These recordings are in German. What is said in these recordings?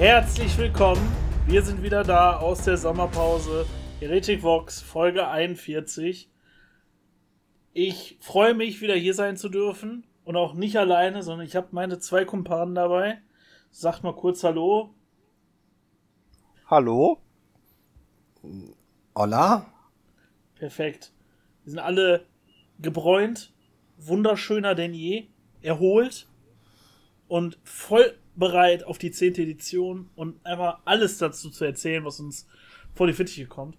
Herzlich willkommen. Wir sind wieder da aus der Sommerpause. Heretic Vox, Folge 41. Ich freue mich, wieder hier sein zu dürfen. Und auch nicht alleine, sondern ich habe meine zwei Kumpanen dabei. Sagt mal kurz Hallo. Hallo? Hola? Perfekt. Wir sind alle gebräunt, wunderschöner denn je, erholt und voll bereit auf die 10. Edition und einfach alles dazu zu erzählen, was uns vor die Fittiche kommt.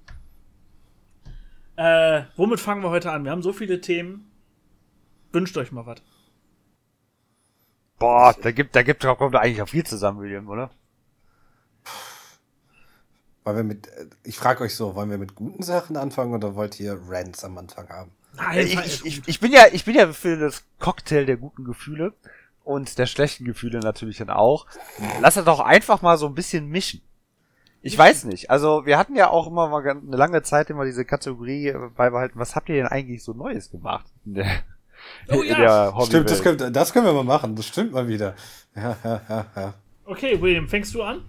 Äh, womit fangen wir heute an? Wir haben so viele Themen. Wünscht euch mal was. Boah, da gibt, da gibt, da kommt eigentlich auch viel zusammen, William, oder? Wollen wir mit, ich frage euch so, wollen wir mit guten Sachen anfangen oder wollt ihr Rants am Anfang haben? Nein, ich, ich, ich, ich bin ja, ich bin ja für das Cocktail der guten Gefühle und der schlechten Gefühle natürlich dann auch. Lass es doch einfach mal so ein bisschen mischen. Ich weiß nicht. Also wir hatten ja auch immer mal eine lange Zeit immer diese Kategorie äh, beibehalten. Was habt ihr denn eigentlich so Neues gemacht in der, oh, ja. in der Stimmt, das können, das können wir mal machen. Das stimmt mal wieder. Ja, ja, ja, ja. Okay, William, fängst du an?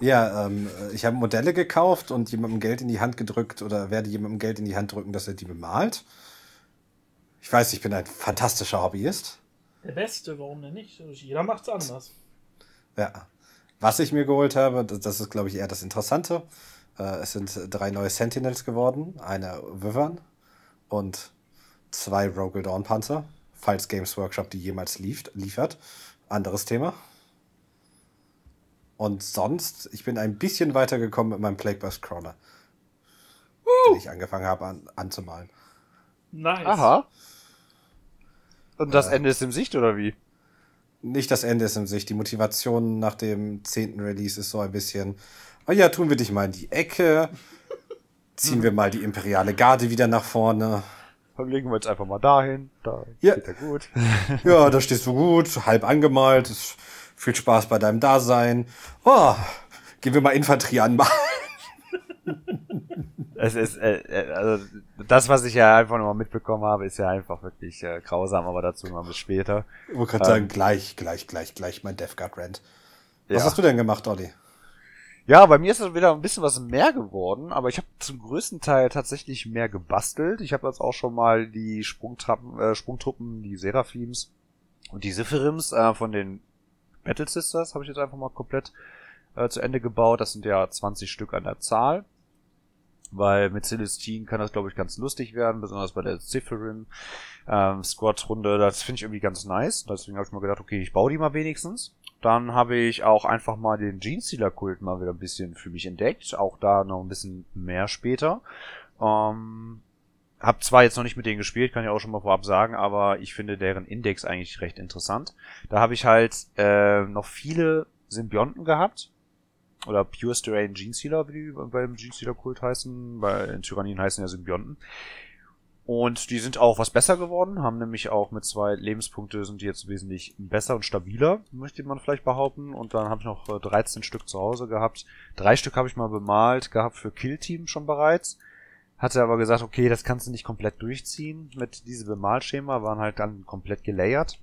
Ja, ähm, ich habe Modelle gekauft und jemandem Geld in die Hand gedrückt oder werde jemandem Geld in die Hand drücken, dass er die bemalt. Ich weiß, ich bin ein fantastischer Hobbyist. Der Beste, warum denn nicht? Jeder macht's anders. Ja. Was ich mir geholt habe, das ist, glaube ich, eher das Interessante. Äh, es sind drei neue Sentinels geworden, eine Wyvern und zwei Rogue Dawn Panzer, falls Games Workshop die jemals lief liefert. Anderes Thema. Und sonst, ich bin ein bisschen weitergekommen mit meinem Plague Bus Crawler. Uh. Den ich angefangen habe an, anzumalen. Nice. Aha. Und das äh, Ende ist im Sicht, oder wie? Nicht das Ende ist im Sicht. Die Motivation nach dem zehnten Release ist so ein bisschen, oh ja, tun wir dich mal in die Ecke, ziehen wir mal die imperiale Garde wieder nach vorne. Dann legen wir jetzt einfach mal dahin. Da ja. steht er gut. ja, da stehst du gut, halb angemalt. Viel Spaß bei deinem Dasein. Oh, gehen wir mal Infanterie anmalen. es ist, äh, äh, also das, was ich ja einfach nur mitbekommen habe, ist ja einfach wirklich äh, grausam, aber dazu mal bis später. Ich wollte gerade ähm, sagen, gleich, gleich, gleich, gleich mein Death Guard Rant. Was ja. hast du denn gemacht, Olli? Ja, bei mir ist es wieder ein bisschen was mehr geworden, aber ich habe zum größten Teil tatsächlich mehr gebastelt. Ich habe jetzt auch schon mal die Sprungtrappen, äh, Sprungtruppen, die Seraphims und die Siphirims äh, von den Battle Sisters habe ich jetzt einfach mal komplett äh, zu Ende gebaut. Das sind ja 20 Stück an der Zahl. Weil mit Celestine kann das, glaube ich, ganz lustig werden, besonders bei der Zifferin ähm, Squad-Runde. Das finde ich irgendwie ganz nice. Deswegen habe ich mal gedacht, okay, ich baue die mal wenigstens. Dann habe ich auch einfach mal den Genestealer-Kult mal wieder ein bisschen für mich entdeckt. Auch da noch ein bisschen mehr später. Ähm, hab zwar jetzt noch nicht mit denen gespielt, kann ich auch schon mal vorab sagen, aber ich finde deren Index eigentlich recht interessant. Da habe ich halt äh, noch viele Symbionten gehabt oder Pure Strain Gene Sealer, wie die beim Gene Sealer Kult heißen. Bei in Tyrannien heißen ja Symbionten. Und die sind auch was besser geworden, haben nämlich auch mit zwei Lebenspunkte sind die jetzt wesentlich besser und stabiler, möchte man vielleicht behaupten. Und dann habe ich noch 13 äh, Stück zu Hause gehabt. Drei Stück habe ich mal bemalt gehabt für Kill Team schon bereits. Hatte aber gesagt, okay, das kannst du nicht komplett durchziehen mit diesem Bemalschema, waren halt dann komplett gelayert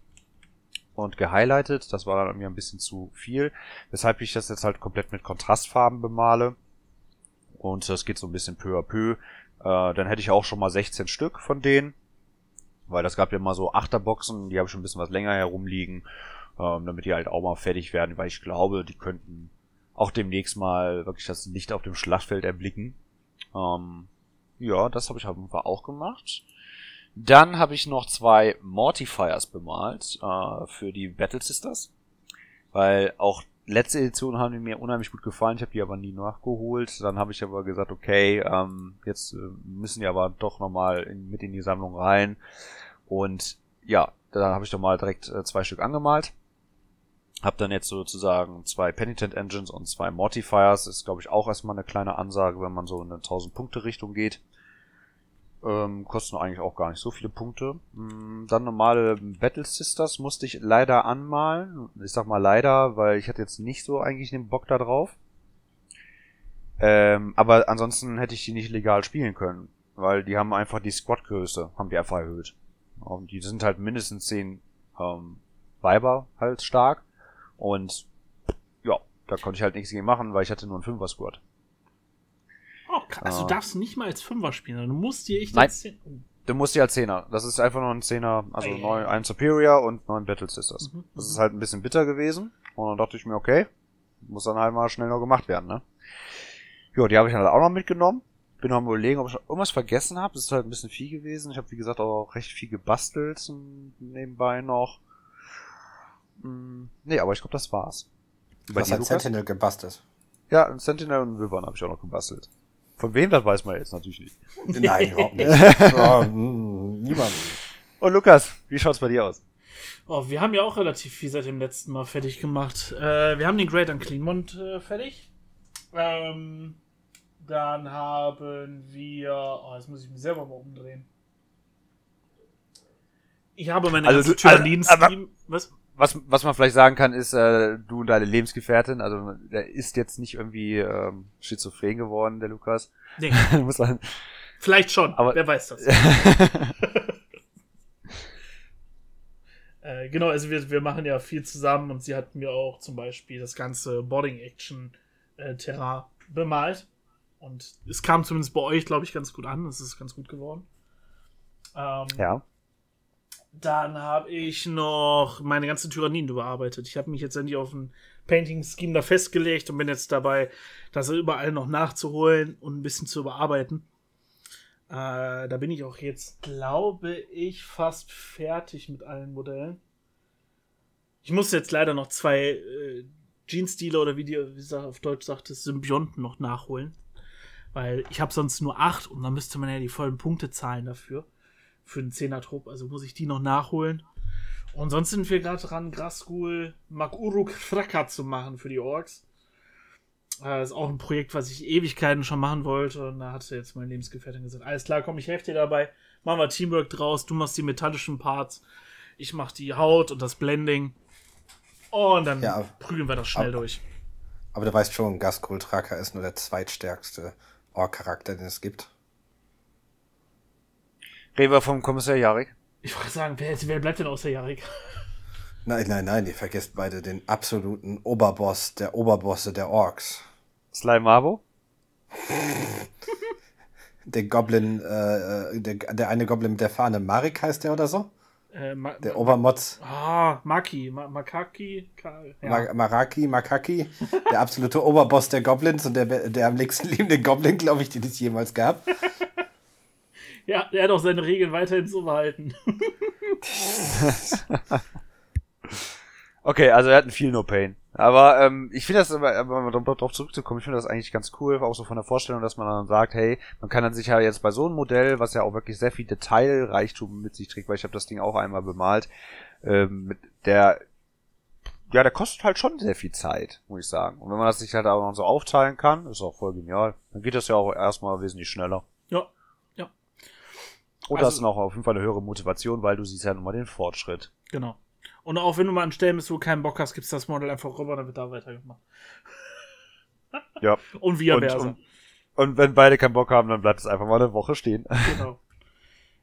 und gehighlightet. Das war dann mir ein bisschen zu viel, weshalb ich das jetzt halt komplett mit Kontrastfarben bemale. Und das geht so ein bisschen peu à peu. Äh, dann hätte ich auch schon mal 16 Stück von denen. Weil das gab ja mal so Achterboxen, die habe ich schon ein bisschen was länger herumliegen, ähm, damit die halt auch mal fertig werden, weil ich glaube, die könnten auch demnächst mal wirklich das Licht auf dem Schlachtfeld erblicken. Ähm, ja, das habe ich auf jeden Fall auch gemacht. Dann habe ich noch zwei Mortifiers bemalt äh, für die Battle Sisters. Weil auch letzte Edition haben die mir unheimlich gut gefallen. Ich habe die aber nie nachgeholt. Dann habe ich aber gesagt, okay, ähm, jetzt äh, müssen die aber doch nochmal mit in die Sammlung rein. Und ja, da habe ich doch mal direkt äh, zwei Stück angemalt. Hab dann jetzt sozusagen zwei Penitent Engines und zwei Mortifiers. Ist, glaube ich, auch erstmal eine kleine Ansage, wenn man so in eine 1000-Punkte-Richtung geht. Ähm, kosten eigentlich auch gar nicht so viele Punkte. Mm, dann normale Battle Sisters musste ich leider anmalen. Ich sag mal leider, weil ich hatte jetzt nicht so eigentlich den Bock da drauf. Ähm, aber ansonsten hätte ich die nicht legal spielen können. Weil die haben einfach die Squad-Größe, haben die einfach erhöht. Und die sind halt mindestens 10 ähm, Weiber halt stark. Und ja, da konnte ich halt nichts gegen machen, weil ich hatte nur einen Fünfer-Squad. Oh, krass. Also du darfst nicht mal als Fünfer spielen, sondern du musst dir echt Nein. als Zehn- Oh. Du musst ja als Zehner. Das ist einfach nur ein Zehner, also ja, neun, ein Superior und neun Battle Sisters. Mhm, Das mhm. ist halt ein bisschen bitter gewesen. Und dann dachte ich mir, okay, muss dann halt mal schnell noch gemacht werden, ne? Ja, die habe ich dann halt auch noch mitgenommen. Bin noch am überlegen, ob ich irgendwas vergessen habe. Das ist halt ein bisschen viel gewesen. Ich habe, wie gesagt, auch recht viel gebastelt nebenbei noch. Hm, nee, aber ich glaube, das war's. Du hast dir, ein? Sentinel gebastelt. Ja, ein Sentinel und ein Wyvern habe ich auch noch gebastelt. Von wem, das weiß man jetzt natürlich nicht. Nein, überhaupt nicht. Oh, mm, niemand. Und Lukas, wie schaut's bei dir aus? Oh, wir haben ja auch relativ viel seit dem letzten Mal fertig gemacht. Äh, wir haben den Great Uncleanmont äh, fertig. Ähm, dann haben wir. Oh, jetzt muss ich mich selber mal umdrehen. Ich habe meine Also ganze du- also. Was? Was, was man vielleicht sagen kann, ist, äh, du und deine Lebensgefährtin, also der ist jetzt nicht irgendwie ähm, schizophren geworden, der Lukas. Nee, Du musst dann, vielleicht schon, Aber- wer weiß das. Äh, genau, also wir, wir machen ja viel zusammen und sie hat mir auch zum Beispiel das ganze Boarding Action äh, bemalt. Und es kam zumindest bei euch, glaube ich, ganz gut an. Es ist ganz gut geworden. Ähm, ja. Dann habe ich noch meine ganzen Tyrannien überarbeitet. Ich habe mich jetzt endlich auf ein Painting-Scheme da festgelegt und bin jetzt dabei, das überall noch nachzuholen und ein bisschen zu überarbeiten. Äh, da bin ich auch jetzt, glaube ich, fast fertig mit allen Modellen. Ich muss jetzt leider noch zwei äh, Jeans-Dealer oder wie die wie sie auf Deutsch sagt, das Symbionten noch nachholen. Weil ich habe sonst nur acht und dann müsste man ja die vollen Punkte zahlen dafür. Für den Zehner-Trupp. Also muss ich die noch nachholen. Und sonst sind wir gerade dran, Graskul Makuruk Fraka zu machen für die Orks. Äh, ist auch ein Projekt, was ich Ewigkeiten schon machen wollte. Und da hatte jetzt mein Lebensgefährtin gesagt: Alles klar, komm, ich helfe dir dabei. Machen wir Teamwork draus. Du machst die metallischen Parts. Ich mach die Haut und das Blending. Und dann Ja, prügeln wir das schnell aber- durch. Aber du weißt schon, Gaskull Tracker ist nur der zweitstärkste Ork-Charakter, den es gibt. Reden wir vom Kommissar Jarek. Ich wollte sagen, wer, wer bleibt denn außer Jarek? Nein, nein, nein, ihr vergesst beide den absoluten Oberboss der Oberbosse der Orks. Sly Marvo. Der Goblin, äh, der, der eine Goblin mit der Fahne, Marik heißt der oder so? Äh, Ma Der Obermotz, Ah, Maki. Ma Makaki. Ka ja. Ma Maraki, Makaki, der absolute Oberboss der Goblins und der, der am nächsten liebende Goblin, glaube ich, den es jemals gab. Ja, er hat auch seine Regeln weiterhin so behalten. Okay, also er hat einen viel No Pain. Aber ähm, ich finde das, aber aber um darauf zurückzukommen, ich finde das eigentlich ganz cool, auch so von der Vorstellung, dass man dann sagt, hey, man kann dann sich ja jetzt bei so einem Modell, was ja auch wirklich sehr viel Detailreichtum mit sich trägt, weil ich habe das Ding auch einmal bemalt, ähm, der ja, der kostet halt schon sehr viel Zeit, muss ich sagen. Und wenn man das sich halt auch noch so aufteilen kann, ist auch voll genial. Dann geht das ja auch erstmal wesentlich schneller. Und Also- das ist auch auf jeden Fall eine höhere Motivation, weil du siehst ja nochmal den Fortschritt. genau. Und auch wenn du mal an Stellen bist, wo du keinen Bock hast, gibst das Modell einfach rüber, dann wird da weitergemacht. Ja. Und Und, versa. und, und wenn beide keinen Bock haben, dann bleibt es einfach mal eine Woche stehen. Genau.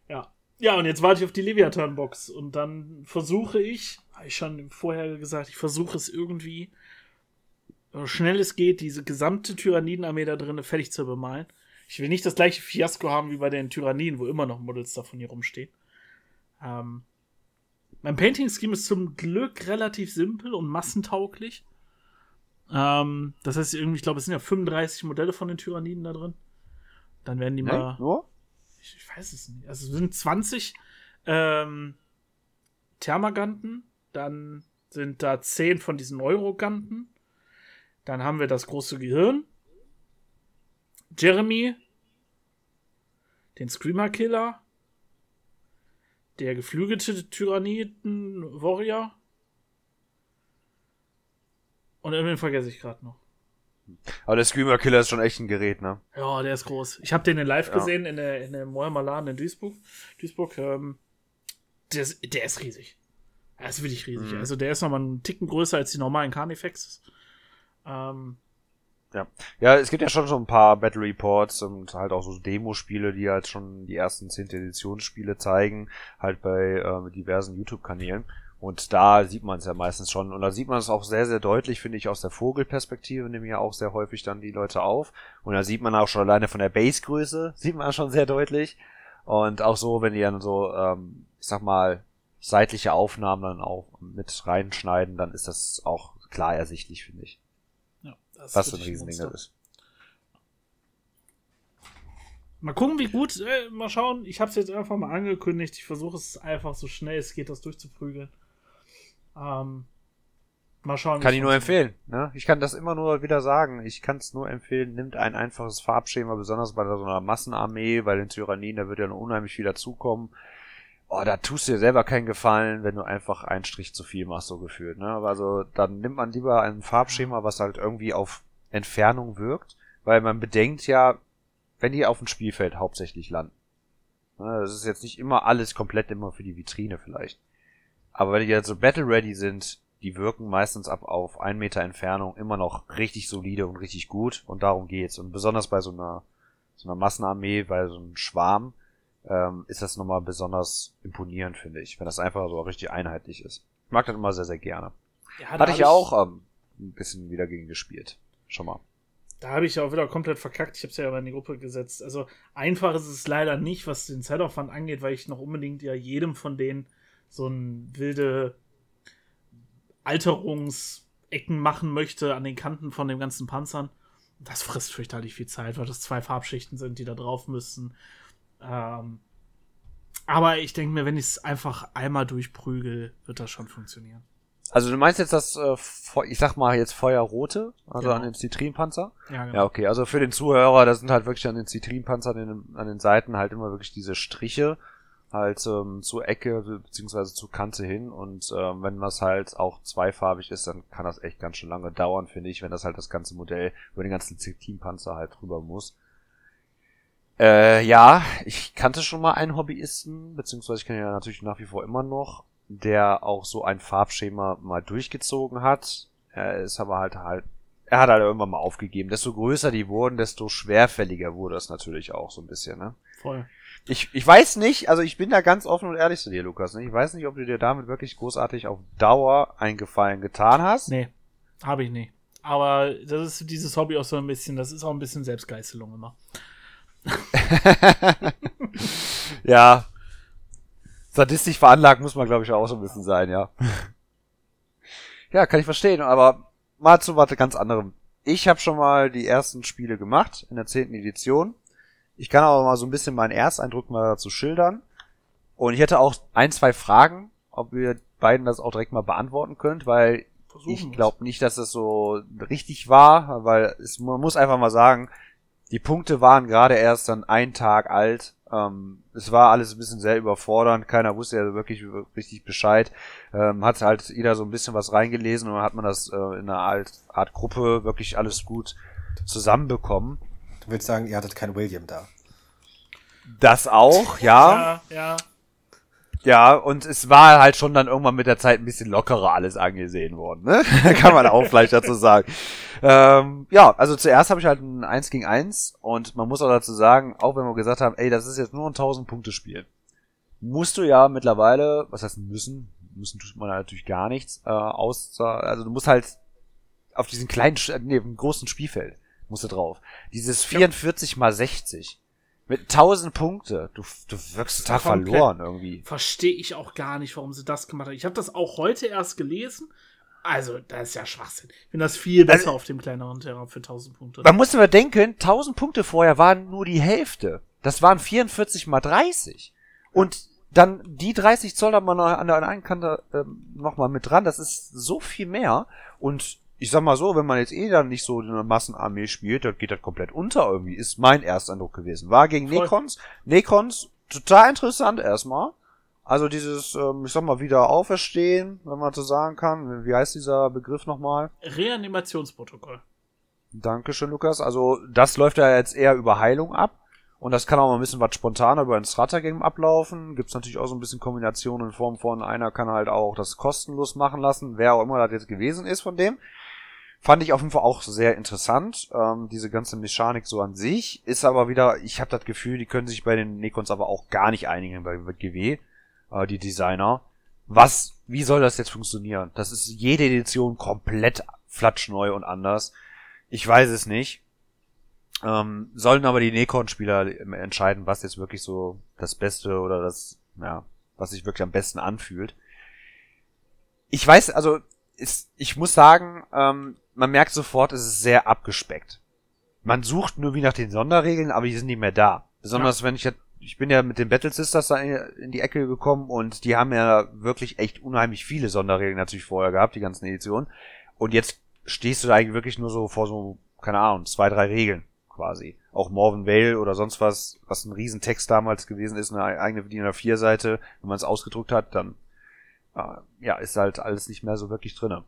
Ja. Ja, und jetzt warte ich auf die Leviathan-Box und dann versuche ich, habe ich schon vorher gesagt, ich versuche es irgendwie, so schnell es geht, diese gesamte Tyrannidenarmee da drin fertig zu bemalen. Ich will nicht das gleiche Fiasko haben wie bei den Tyranniden, wo immer noch Models davon hier rumstehen. Ähm, mein Painting-Scheme ist zum Glück relativ simpel und massentauglich. Ähm, das heißt, irgendwie, ich glaube, es sind ja 35 Modelle von den Tyranniden da drin. Dann werden die mal. Nur? Ich, ich weiß es nicht. Also es sind 20 ähm, Thermaganten, dann sind da 10 von diesen Euroganten. Dann haben wir das große Gehirn. Jeremy. Den Screamer Killer. Der geflügelte Tyranniden Warrior. Und irgendwen vergesse ich gerade noch. Aber der Screamer Killer ist schon echt ein Gerät, ne? Ja, der ist groß. Ich habe den in live Ja. gesehen in der, in Laden in Duisburg. Duisburg ähm, der, ist, der ist riesig. Er ist wirklich riesig. Mhm. Also der ist nochmal einen Ticken größer als die normalen Carnifexes. Ähm, Ja, es gibt ja schon so ein paar Battle Reports und halt auch so Demospiele, die halt schon die ersten 10. Editionsspiele zeigen, halt bei äh, diversen YouTube-Kanälen. Und da sieht man es ja meistens schon. Und da sieht man es auch sehr, sehr deutlich, finde ich, aus der Vogelperspektive, nehmen ja auch sehr häufig dann die Leute auf. Und da sieht man auch schon alleine von der Basegröße, sieht man schon sehr deutlich. Und auch so, wenn die dann so, ähm, ich sag mal, seitliche Aufnahmen dann auch mit reinschneiden, dann ist das auch klar ersichtlich, finde ich. Ja, das Was ist für ein Riesending das ist. Mal gucken, wie gut. Äh, mal schauen. Ich habe es jetzt einfach mal angekündigt. Ich versuche es einfach so schnell es geht, das durchzuprügeln. Ähm, mal schauen. Kann ich nur empfehlen. Ne? Ich kann das immer nur wieder sagen. Ich kann es nur empfehlen. Nimmt ein einfaches Farbschema, besonders bei so einer Massenarmee, bei den Tyrannien, da wird ja noch unheimlich viel dazukommen. Oh, da tust du dir selber keinen Gefallen, wenn du einfach einen Strich zu viel machst, so gefühlt. Ne? Also dann nimmt man lieber ein Farbschema, was halt irgendwie auf Entfernung wirkt, weil man bedenkt ja, wenn die auf dem Spielfeld hauptsächlich landen. Ne, Das ist jetzt nicht immer alles komplett immer für die Vitrine vielleicht. Aber wenn die jetzt so Battle Ready sind, die wirken meistens ab auf ein Meter Entfernung immer noch richtig solide und richtig gut und darum geht's. Und besonders bei so einer, so einer Massenarmee, bei so einem Schwarm, ähm, ist das nochmal besonders imponierend, finde ich, wenn das einfach so richtig einheitlich ist. Ich mag das immer sehr, sehr gerne. Ja, Hatte ich ja auch ähm, ein bisschen wieder gegen gespielt. Schon mal. Da habe ich ja auch wieder komplett verkackt. Ich habe es ja aber in die Gruppe gesetzt. Also einfach ist es leider nicht, was den Zeitaufwand angeht, weil ich noch unbedingt ja jedem von denen so ein wilde Alterungsecken machen möchte an den Kanten von den ganzen Panzern. Das frisst fürchterlich viel Zeit, weil das zwei Farbschichten sind, die da drauf müssen. Ähm, aber ich denke mir, wenn ich es einfach einmal durchprügel, wird das schon funktionieren. Also du meinst jetzt das, äh, ich sag mal jetzt Feuerrote, also Genau. an den Zitrinpanzer? Ja, genau. Ja, okay. Also für den Zuhörer, das sind halt wirklich an den Zitrinpanzern an den, an den Seiten halt immer wirklich diese Striche halt ähm, zur Ecke beziehungsweise zur Kante hin und ähm, wenn das halt auch zweifarbig ist, dann kann das echt ganz schön lange dauern, finde ich, wenn das halt das ganze Modell über den ganzen Zitrinpanzer halt drüber muss. Äh, ja, ich kannte schon mal einen Hobbyisten, beziehungsweise ich kenne ja natürlich nach wie vor immer noch, der auch so ein Farbschema mal durchgezogen hat. Er ist aber halt halt, er hat halt irgendwann mal aufgegeben. Desto größer die wurden, desto schwerfälliger wurde es natürlich auch so ein bisschen, ne? Voll. Ich, ich weiß nicht, also ich bin da ganz offen und ehrlich zu dir, Lukas. Ne? Ich weiß nicht, ob du dir damit wirklich großartig auf Dauer einen Gefallen getan hast. Nee, habe ich nicht. Aber das ist dieses Hobby auch so ein bisschen, das ist auch ein bisschen Selbstgeißelung immer. Ja. Sadistisch veranlagt muss man, glaube ich, auch so ein bisschen sein, ja. ja, kann ich verstehen, aber mal zu was ganz anderem. Ich habe schon mal die ersten Spiele gemacht in der zehnten Edition. Ich kann aber mal so ein bisschen meinen Ersteindruck mal dazu schildern. Und ich hätte auch ein, zwei Fragen, ob ihr beiden das auch direkt mal beantworten könnt, weil Versuchen ich glaube nicht, dass es so richtig war, weil es, man muss einfach mal sagen, die Punkte waren gerade erst dann ein Tag alt. Ähm, es war alles ein bisschen sehr überfordernd. Keiner wusste ja wirklich richtig Bescheid. Ähm, hat halt jeder so ein bisschen was reingelesen und dann hat man das äh, in einer Art, Art Gruppe wirklich alles gut zusammenbekommen. Du willst sagen, ihr hattet keinen William da. Das auch, ja. Ja, ja. Ja, und es war halt schon dann irgendwann mit der Zeit ein bisschen lockerer alles angesehen worden, ne? Kann man auch vielleicht dazu sagen. Ähm, ja, also zuerst habe ich halt ein 1 gegen 1 und man muss auch dazu sagen, auch wenn wir gesagt haben, ey, das ist jetzt nur ein 1000 Punkte Spiel, musst du ja mittlerweile, was heißt müssen, müssen tut man natürlich gar nichts, äh, außer, also du musst halt auf diesen kleinen, nee, im großen Spielfeld musst du drauf. Dieses 44 mal 60 mit 1000 Punkte, du, du wirkst total verloren irgendwie. Verstehe ich auch gar nicht, warum sie das gemacht haben. Ich habe das auch heute erst gelesen. Also, das ist ja Schwachsinn. Ich finde das viel besser Also- auf dem kleineren Terrain für 1000 Punkte. Man muss aber denken, 1000 Punkte vorher waren nur die Hälfte. Das waren 44 mal 30. Und dann die 30 Zoll hat man noch an der einen Kante ähm, nochmal mit dran. Das ist so viel mehr. Und ich sag mal so, wenn man jetzt eh dann nicht so eine Massenarmee spielt, dann geht das komplett unter irgendwie. Ist mein Ersteindruck gewesen. War gegen Voll. Necrons. Necrons, total interessant erstmal. Also dieses, ähm, ich sag mal, wieder auferstehen, wenn man so sagen kann. Wie heißt dieser Begriff nochmal? Reanimationsprotokoll. Dankeschön, Lukas. Also, das läuft ja jetzt eher über Heilung ab. Und das kann auch mal ein bisschen was spontaner über ein Strata-Game ablaufen. Gibt's natürlich auch so ein bisschen Kombinationen in Form von einer kann halt auch das kostenlos machen lassen, wer auch immer das jetzt gewesen ist von dem. Fand ich auf jeden Fall auch sehr interessant. Ähm, diese ganze Mechanik so an sich ist aber wieder, ich habe das Gefühl, die können sich bei den Necrons aber auch gar nicht einigen bei GW, äh, die Designer. was, wie soll das jetzt funktionieren? Das ist jede Edition komplett flatschneu und anders. Ich weiß es nicht. Ähm, sollen aber die Necron-Spieler entscheiden, was jetzt wirklich so das Beste oder das, ja, was sich wirklich am besten anfühlt. Ich weiß, also, ist, ich muss sagen, ähm, man merkt sofort, es ist sehr abgespeckt. Man sucht nur wie nach den Sonderregeln, aber die sind nicht mehr da. Besonders ja. wenn ich ich bin ja mit den Battle Sisters da in die Ecke gekommen und die haben ja wirklich echt unheimlich viele Sonderregeln natürlich vorher gehabt, die ganzen Editionen. Und jetzt stehst du da eigentlich wirklich nur so vor so, keine Ahnung, zwei, drei Regeln quasi. Auch Morven Vale oder sonst was, was ein Riesentext damals gewesen ist, eine eigene DIN A4 Seite, wenn man es ausgedruckt hat, dann ja, ist halt alles nicht mehr so wirklich drinne.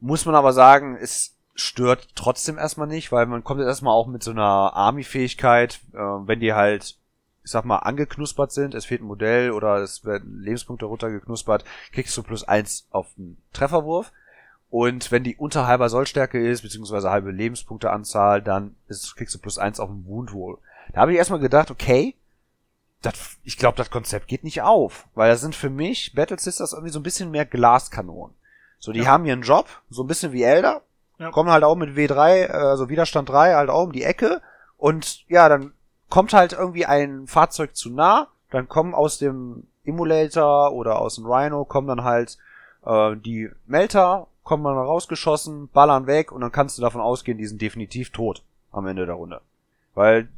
Muss man aber sagen, es stört trotzdem erstmal nicht, weil man kommt erstmal auch mit so einer Army-Fähigkeit, äh, wenn die halt, ich sag mal, angeknuspert sind, es fehlt ein Modell oder es werden Lebenspunkte runtergeknuspert, kriegst du plus eins auf den Trefferwurf. Und wenn die unter halber Sollstärke ist, beziehungsweise halbe Lebenspunkteanzahl, dann ist, kriegst du plus eins auf den Wound Roll. Da habe ich erstmal gedacht, okay, das, ich glaube, das Konzept geht nicht auf. Weil das sind für mich Battle Sisters irgendwie so ein bisschen mehr Glaskanonen. So, die ja. haben ihren Job, so ein bisschen wie Elder, ja. kommen halt auch mit W3, also Widerstand 3, halt auch um die Ecke. Und ja, dann kommt halt irgendwie ein Fahrzeug zu nah, dann kommen aus dem Emulator oder aus dem Rhino, kommen dann halt äh, die Melter kommen dann rausgeschossen, ballern weg und dann kannst du davon ausgehen, die sind definitiv tot am Ende der Runde. Weil,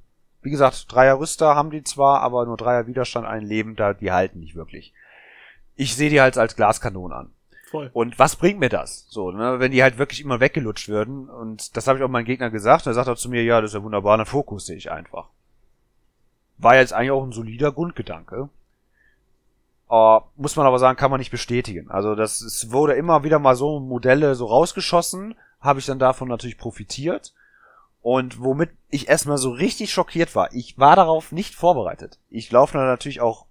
wie gesagt, Dreier Rüster haben die zwar, aber nur Dreier Widerstand, ein Leben, da, die halten nicht wirklich. Ich sehe die halt als Glaskanonen an. Voll. Und was bringt mir das? So, ne, wenn die halt wirklich immer weggelutscht würden, und das habe ich auch meinem Gegner gesagt, er sagt auch zu mir, ja, das ist ja wunderbar, dann fokusse ich einfach. War jetzt eigentlich auch ein solider Grundgedanke. Uh, muss man aber sagen, kann man nicht bestätigen. Also das es wurde immer wieder mal so Modelle so rausgeschossen, habe ich dann davon natürlich profitiert. Und womit ich erstmal so richtig schockiert war, ich war darauf nicht vorbereitet. Ich laufe da natürlich auch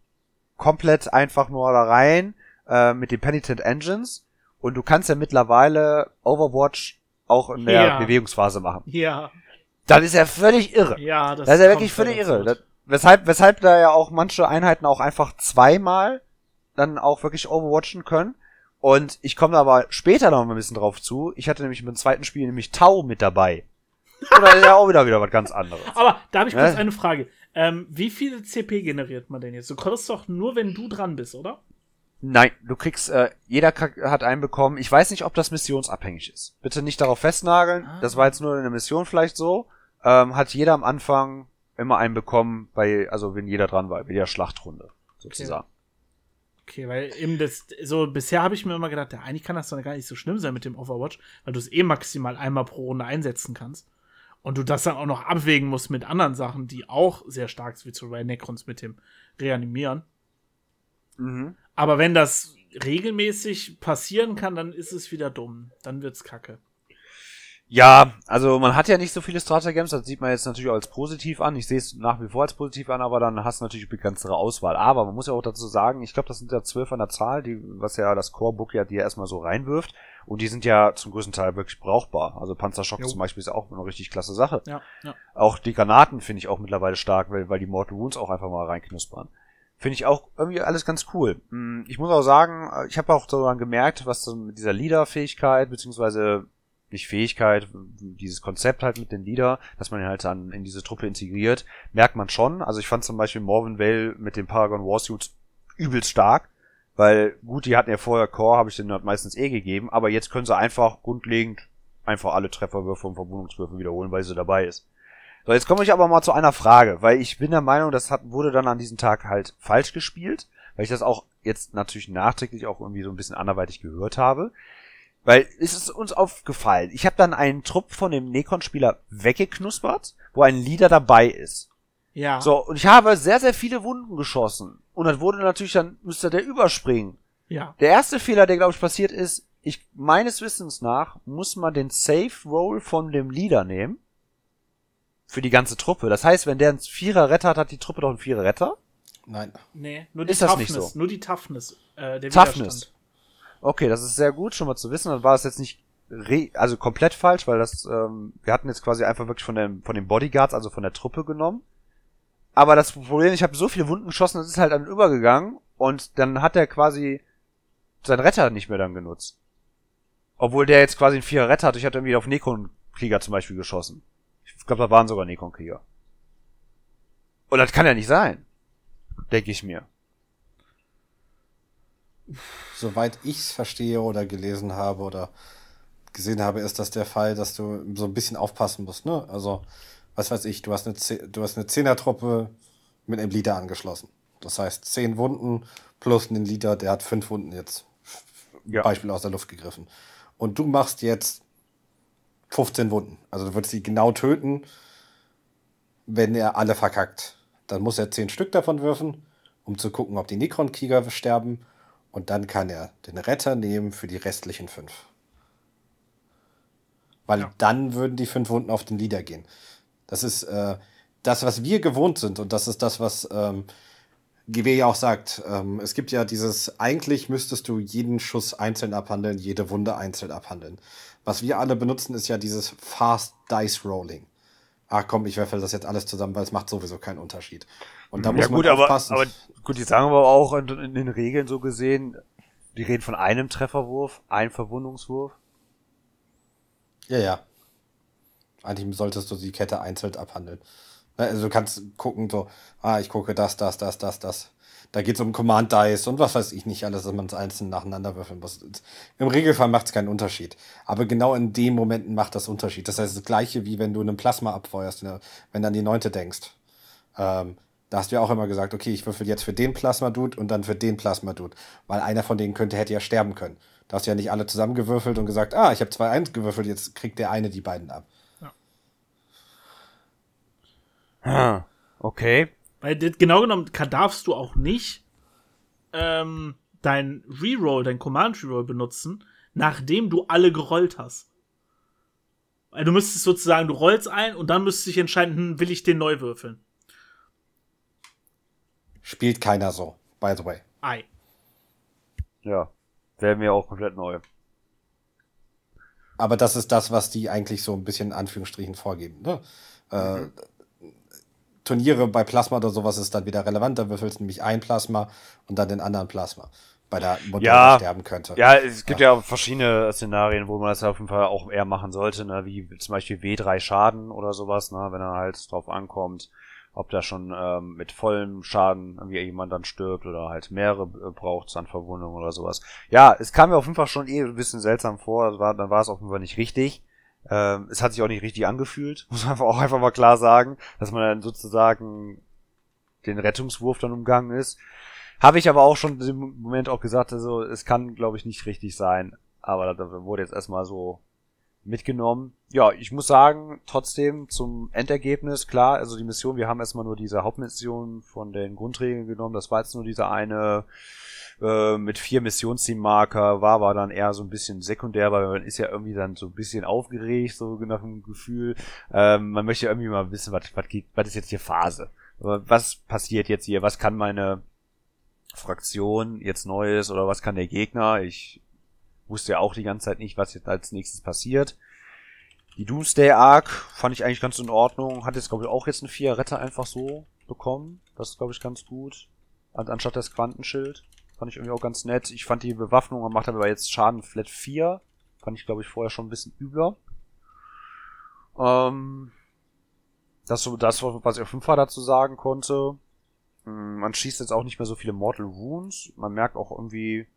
komplett einfach nur da rein äh, mit den Penitent Engines und du kannst ja mittlerweile Overwatch auch in der ja. Bewegungsphase machen. Ja. Das ist ja völlig irre. Ja, das, das ist ja wirklich völlig irre. Das, weshalb, weshalb da ja auch manche Einheiten auch einfach zweimal dann auch wirklich overwatchen können. Und ich komme aber später noch ein bisschen drauf zu. Ich hatte nämlich im zweiten Spiel nämlich Tau mit dabei. Oder ist ja auch wieder wieder was ganz anderes. Aber da habe ich kurz ja? eine Frage. Ähm, wie viele CP generiert man denn jetzt? Du konntest doch nur, wenn du dran bist, oder? Nein, du kriegst, äh, jeder hat einen bekommen. Ich weiß nicht, ob das missionsabhängig ist. Bitte nicht darauf festnageln. Ah. Das war jetzt nur in der Mission vielleicht so. Ähm, hat jeder am Anfang immer einen bekommen, bei, also wenn jeder dran war, bei der Schlachtrunde, sozusagen. Okay. Okay, weil eben das, so bisher habe ich mir immer gedacht, ja, eigentlich kann das doch gar nicht so schlimm sein mit dem Overwatch, weil du es eh maximal einmal pro Runde einsetzen kannst. Und du das dann auch noch abwägen musst mit anderen Sachen, die auch sehr stark sind, wie zum Beispiel Necrons mit dem Reanimieren. Mhm. Aber wenn das regelmäßig passieren kann, dann ist es wieder dumm. Dann wird's kacke. Ja, also man hat ja nicht so viele Stratagems, das sieht man jetzt natürlich auch als positiv an. Ich sehe es nach wie vor als positiv an, aber dann hast du natürlich begrenztere Auswahl. Aber man muss ja auch dazu sagen, ich glaube, das sind ja zwölf an der Zahl, die, was ja das Core-Book ja dir erstmal so reinwirft. Und die sind ja zum größten Teil wirklich brauchbar. Also Panzerschock jo. zum Beispiel ist auch eine richtig klasse Sache. Ja, ja. Auch die Granaten finde ich auch mittlerweile stark, weil, weil die Mortal Wounds auch einfach mal reinknuspern. Finde ich auch irgendwie alles ganz cool. Hm, ich muss auch sagen, ich habe auch so dann gemerkt, was so mit dieser Leader-Fähigkeit, beziehungsweise nicht Fähigkeit, dieses Konzept halt mit den Leader, dass man ihn halt dann in diese Truppe integriert, merkt man schon. Also ich fand zum Beispiel Morven Vale mit dem Paragon Warsuits übelst stark, weil gut, die hatten ja vorher Core, habe ich denen halt meistens eh gegeben, aber jetzt können sie einfach grundlegend einfach alle Trefferwürfe und Verwundungswürfe wiederholen, weil sie dabei ist. So, jetzt komme ich aber mal zu einer Frage, weil ich bin der Meinung, das hat, wurde dann an diesem Tag halt falsch gespielt, weil ich das auch jetzt natürlich nachträglich auch irgendwie so ein bisschen anderweitig gehört habe. Weil es ist uns aufgefallen, ich habe dann einen Trupp von dem Necron-Spieler weggeknuspert, wo ein Leader dabei ist. Ja. So, und ich habe sehr, sehr viele Wunden geschossen. Und dann wurde natürlich, dann müsste der überspringen. Ja. Der erste Fehler, der glaube ich passiert ist, ich, meines Wissens nach, muss man den Safe Roll von dem Leader nehmen. Für die ganze Truppe. Das heißt, wenn der einen Vierer Retter hat, hat die Truppe doch einen Vierer Retter? Nein. Nee, nur die ist Toughness. Das nicht so? Nur die Toughness. Äh, der Toughness. Widerstand. Okay, das ist sehr gut, schon mal zu wissen. Dann war es jetzt nicht re also komplett falsch, weil das, ähm, wir hatten jetzt quasi einfach wirklich von, dem, von den Bodyguards, also von der Truppe genommen. Aber das Problem, ich habe so viele Wunden geschossen, das ist halt dann übergegangen und dann hat er quasi seinen Retter nicht mehr dann genutzt. Obwohl der jetzt quasi einen Vierer Retter hat. Ich hatte irgendwie auf Nekon-Krieger zum Beispiel geschossen. Ich glaube, da waren sogar Nekon-Krieger. Und das kann ja nicht sein. Denke ich mir. Soweit ich es verstehe oder gelesen habe oder gesehen habe, ist das der Fall, dass du so ein bisschen aufpassen musst. Ne? Also, was weiß ich, du hast eine, Ze- du hast eine Zehnertruppe mit einem Leader angeschlossen. Das heißt, zehn Wunden plus einen Leader, der hat fünf Wunden jetzt. Ja. Beispiel aus der Luft gegriffen. Und du machst jetzt 15 Wunden. Also du würdest sie genau töten, wenn er alle verkackt. Dann muss er 10 Stück davon würfen, um zu gucken, ob die Necron-Krieger sterben. Und dann kann er den Retter nehmen für die restlichen 5. Weil Ja. dann würden die 5 Wunden auf den Leader gehen. Das ist äh, das, was wir gewohnt sind. Und das ist das, was ähm, GW ja auch sagt. Ähm, es gibt ja dieses, eigentlich müsstest du jeden Schuss einzeln abhandeln, jede Wunde einzeln abhandeln. Was wir alle benutzen, ist ja dieses Fast Dice Rolling. Ach komm, ich werfe das jetzt alles zusammen, weil es macht sowieso keinen Unterschied. Und da muss ja man gut, aber, aufpassen. aber gut, die sagen aber auch in, in den Regeln so gesehen, die reden von einem Trefferwurf, ein Verwundungswurf. Ja, ja. Eigentlich solltest du die Kette einzeln abhandeln. Ne, Also du kannst gucken, so, ah, ich gucke das, das, das, das, das. Da geht es um Command Dice und was weiß ich nicht alles, dass man es einzeln nacheinander würfeln muss. Im Regelfall macht es keinen Unterschied. Aber genau in den Momenten macht das Unterschied. Das heißt, das gleiche wie wenn du einen Plasma abfeuerst, ne, wenn du an die neunte denkst. Ähm, da hast du ja auch immer gesagt, okay, ich würfel jetzt für den Plasma-Dude und dann für den Plasma-Dude. Weil einer von denen könnte, hätte ja sterben können. Da hast du ja nicht alle zusammengewürfelt und gesagt, ah, ich habe zwei eins gewürfelt, jetzt kriegt der eine die beiden ab. Okay. Weil genau genommen kann, darfst du auch nicht ähm, dein Reroll, dein Command Reroll benutzen, nachdem du alle gerollt hast. Weil du müsstest sozusagen, du rollst ein und dann müsstest du dich entscheiden, hm, will ich den neu würfeln. Spielt keiner so, by the way. Ei. Ja. Wäre mir auch komplett neu. Aber das ist das, was die eigentlich so ein bisschen in Anführungsstrichen vorgeben. Ne? Äh, Turniere bei Plasma oder sowas ist dann wieder relevant. Da würfelst du nämlich ein Plasma und dann den anderen Plasma. Bei der Modell, Ja. sterben könnte. Ja, es gibt ja. verschiedene Szenarien, wo man das auf jeden Fall auch eher machen sollte, ne? wie zum Beispiel W3 Schaden oder sowas, ne? wenn er halt drauf ankommt, ob da schon ähm, mit vollem Schaden irgendwie jemand dann stirbt oder halt mehrere äh, braucht an Verwundung oder sowas. Ja, es kam mir auf jeden Fall schon eh ein bisschen seltsam vor, war, dann war es auf jeden Fall nicht richtig. Ähm, es hat sich auch nicht richtig angefühlt, muss man auch einfach mal klar sagen, dass man dann sozusagen den Rettungswurf dann umgangen ist. Habe ich aber auch schon im Moment auch gesagt, also es kann, glaube ich, nicht richtig sein. Aber da wurde jetzt erstmal so mitgenommen. Ja, ich muss sagen, trotzdem zum Endergebnis, klar, also die Mission, wir haben erstmal nur diese Hauptmission von den Grundregeln genommen. Das war jetzt nur diese eine äh, mit vier Missionsteammarker, war aber dann eher so ein bisschen sekundär, weil man ist ja irgendwie dann so ein bisschen aufgeregt, so nach dem Gefühl. Ähm, man möchte irgendwie mal wissen, was, was, geht, was ist jetzt hier Phase? Was passiert jetzt hier? Was kann meine Fraktion jetzt Neues oder was kann der Gegner? Ich wusste ja auch die ganze Zeit nicht, was jetzt als nächstes passiert. Die Doomsday Arc fand ich eigentlich ganz in Ordnung. Hat jetzt, glaube ich, auch jetzt einen vier Retter einfach so bekommen. Das ist, glaube ich, ganz gut. An, anstatt das Quantenschild. Fand ich irgendwie auch ganz nett. Ich fand die Bewaffnung, man macht aber jetzt Schaden Flat 4. Fand ich, glaube ich, vorher schon ein bisschen übler. Ähm, das so das, was ich auf jeden Fall dazu sagen konnte. Mm, Man schießt jetzt auch nicht mehr so viele Mortal Wounds. Man merkt auch irgendwie,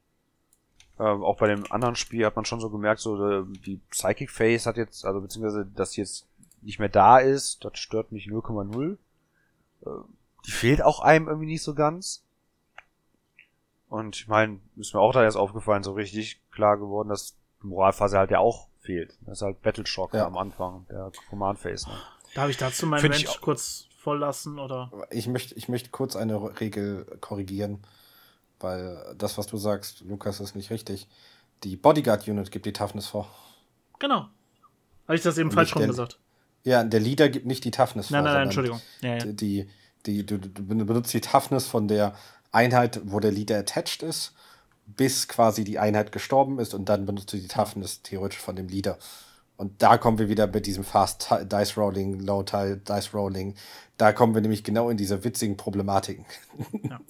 äh, auch bei dem anderen Spiel hat man schon so gemerkt, so äh, die Psychic Phase hat jetzt, also beziehungsweise, dass jetzt nicht mehr da ist, das stört mich 0,0. Äh, die fehlt auch einem irgendwie nicht so ganz. Und ich meine, ist mir auch da jetzt aufgefallen, so richtig klar geworden, dass die Moralphase halt ja auch fehlt. Das ist halt Battleshock Ja. am Anfang, der Command Phase. Ne? Darf ich dazu meinen Mensch kurz voll lassen oder? Ich möchte, ich möchte kurz eine Regel korrigieren, weil das, was du sagst, Lukas, ist nicht richtig. Die Bodyguard-Unit gibt die Toughness vor. Genau. Habe ich das eben falsch rum gesagt? Ja, der Leader gibt nicht die Toughness Nein, vor. nein, nein, Entschuldigung. Ja, ja. Die, die, du, du benutzt die Toughness von der Einheit, wo der Leader attached ist, bis quasi die Einheit gestorben ist und dann benutzt du die Toughness theoretisch von dem Leader. Und da kommen wir wieder mit diesem Fast Dice Rolling, Low Dice Rolling. Da kommen wir nämlich genau in diese witzigen Problematiken. Ja,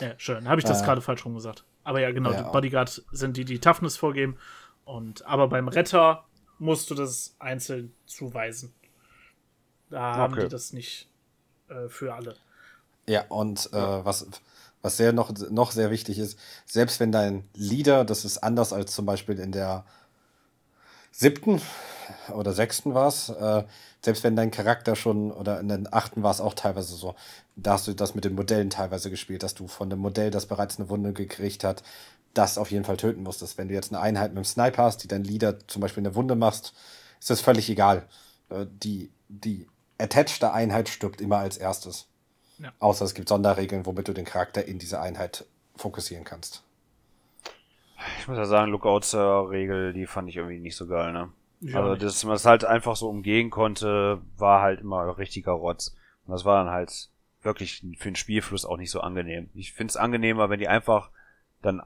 ja schön. Habe ich das äh, gerade falsch rum gesagt. Aber ja, genau, ja, die Bodyguard sind die, die Toughness vorgeben. Und, aber beim Retter musst du das einzeln zuweisen. Da okay. haben die das nicht äh, für alle. Ja, und äh, was, was sehr noch, noch sehr wichtig ist, selbst wenn dein Leader, das ist anders als zum Beispiel in der siebten oder sechsten war es, äh, selbst wenn dein Charakter schon, oder in den achten war es auch teilweise so, da hast du das mit den Modellen teilweise gespielt, dass du von dem Modell, das bereits eine Wunde gekriegt hat, das auf jeden Fall töten musstest. Wenn du jetzt eine Einheit mit dem Sniper hast, die dein Leader zum Beispiel eine Wunde machst, ist das völlig egal. Äh, die, die attached Einheit stirbt immer als erstes. Ja. Außer es gibt Sonderregeln, womit du den Charakter in diese Einheit fokussieren kannst. Ich muss ja sagen, Lookouts-Regel, die fand ich irgendwie nicht so geil, ne? Ja, also, dass man es halt einfach so umgehen konnte, war halt immer richtiger Rotz. Und das war dann halt wirklich für den Spielfluss auch nicht so angenehm. Ich find's angenehmer, wenn die einfach dann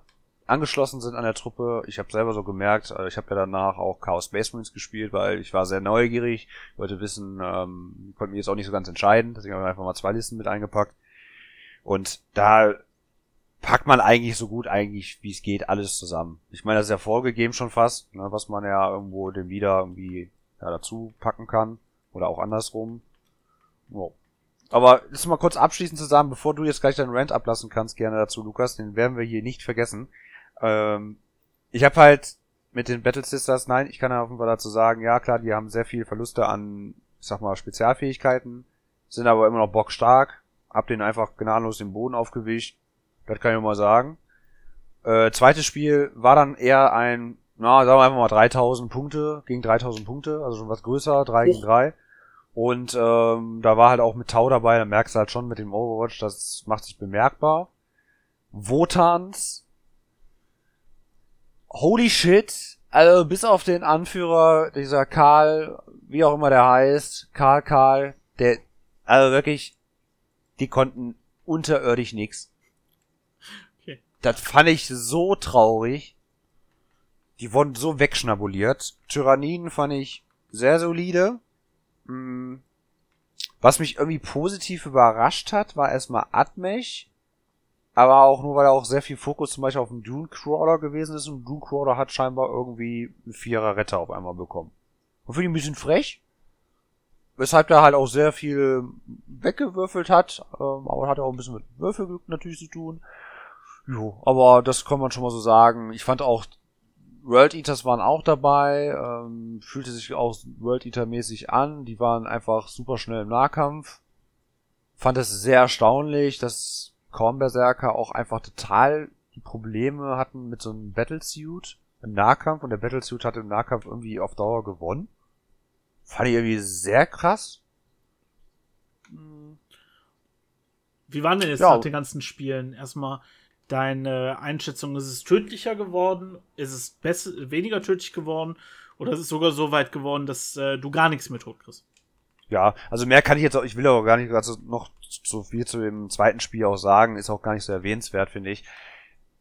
angeschlossen sind an der Truppe. Ich habe selber so gemerkt, äh, ich habe ja danach auch Chaos Space Marines gespielt, weil ich war sehr neugierig, wollte wissen, ähm, konnte mir jetzt auch nicht so ganz entscheiden, deswegen habe ich einfach mal zwei Listen mit eingepackt. Und da packt man eigentlich so gut eigentlich, wie es geht, alles zusammen. Ich meine, das ist ja vorgegeben schon fast, ne, was man ja irgendwo dem wieder irgendwie ja, dazu packen kann. Oder auch andersrum. Wow. Aber das mal kurz abschließend zusammen, bevor du jetzt gleich deinen Rant ablassen kannst, gerne dazu, Lukas, den werden wir hier nicht vergessen. Ähm, ich habe halt mit den Battle Sisters, nein, ich kann ja Fall dazu sagen, ja klar, die haben sehr viel Verluste an, ich sag mal, Spezialfähigkeiten, sind aber immer noch bockstark, hab den einfach gnadenlos den Boden aufgewischt, das kann ich mal sagen. Äh, zweites Spiel war dann eher ein, na, sagen wir einfach mal 3000 Punkte gegen 3000 Punkte, also schon was größer, 3 gegen 3. Und ähm, da war halt auch mit Tau dabei, da merkst du halt schon mit dem Overwatch, das macht sich bemerkbar. Wotans holy shit, also bis auf den Anführer, dieser Karl, wie auch immer der heißt, Karl Karl, der, also wirklich, die konnten unterirdisch nix. Das fand ich so traurig. Die wurden so wegschnabuliert. Tyranniden fand ich sehr solide. Hm. Was mich irgendwie positiv überrascht hat, war erstmal Admech aber auch nur, weil er auch sehr viel Fokus zum Beispiel auf dem Dune Crawler gewesen ist und Dune Crawler hat scheinbar irgendwie einen Vierer Retter auf einmal bekommen. Und finde ich ein bisschen frech, weshalb er halt auch sehr viel weggewürfelt hat, ähm, aber hat auch ein bisschen mit Würfelglück natürlich zu tun. Jo, aber das kann man schon mal so sagen. Ich fand auch World Eaters waren auch dabei, ähm, fühlte sich auch World Eater mäßig an. Die waren einfach super schnell im Nahkampf. Fand es sehr erstaunlich, dass Kornberserker auch einfach total die Probleme hatten mit so einem Battlesuit im Nahkampf und der Battlesuit hat im Nahkampf irgendwie auf Dauer gewonnen. Fand ich irgendwie sehr krass. Wie waren denn jetzt ja. nach den ganzen Spielen? Erstmal deine Einschätzung, ist es tödlicher geworden? Ist es besser, weniger tödlich geworden? Oder ist es sogar so weit geworden, dass äh, du gar nichts mehr tot kriegst? Ja, also mehr kann ich jetzt auch, ich will aber gar nicht also noch so viel zu dem zweiten Spiel auch sagen, ist auch gar nicht so erwähnenswert, finde ich.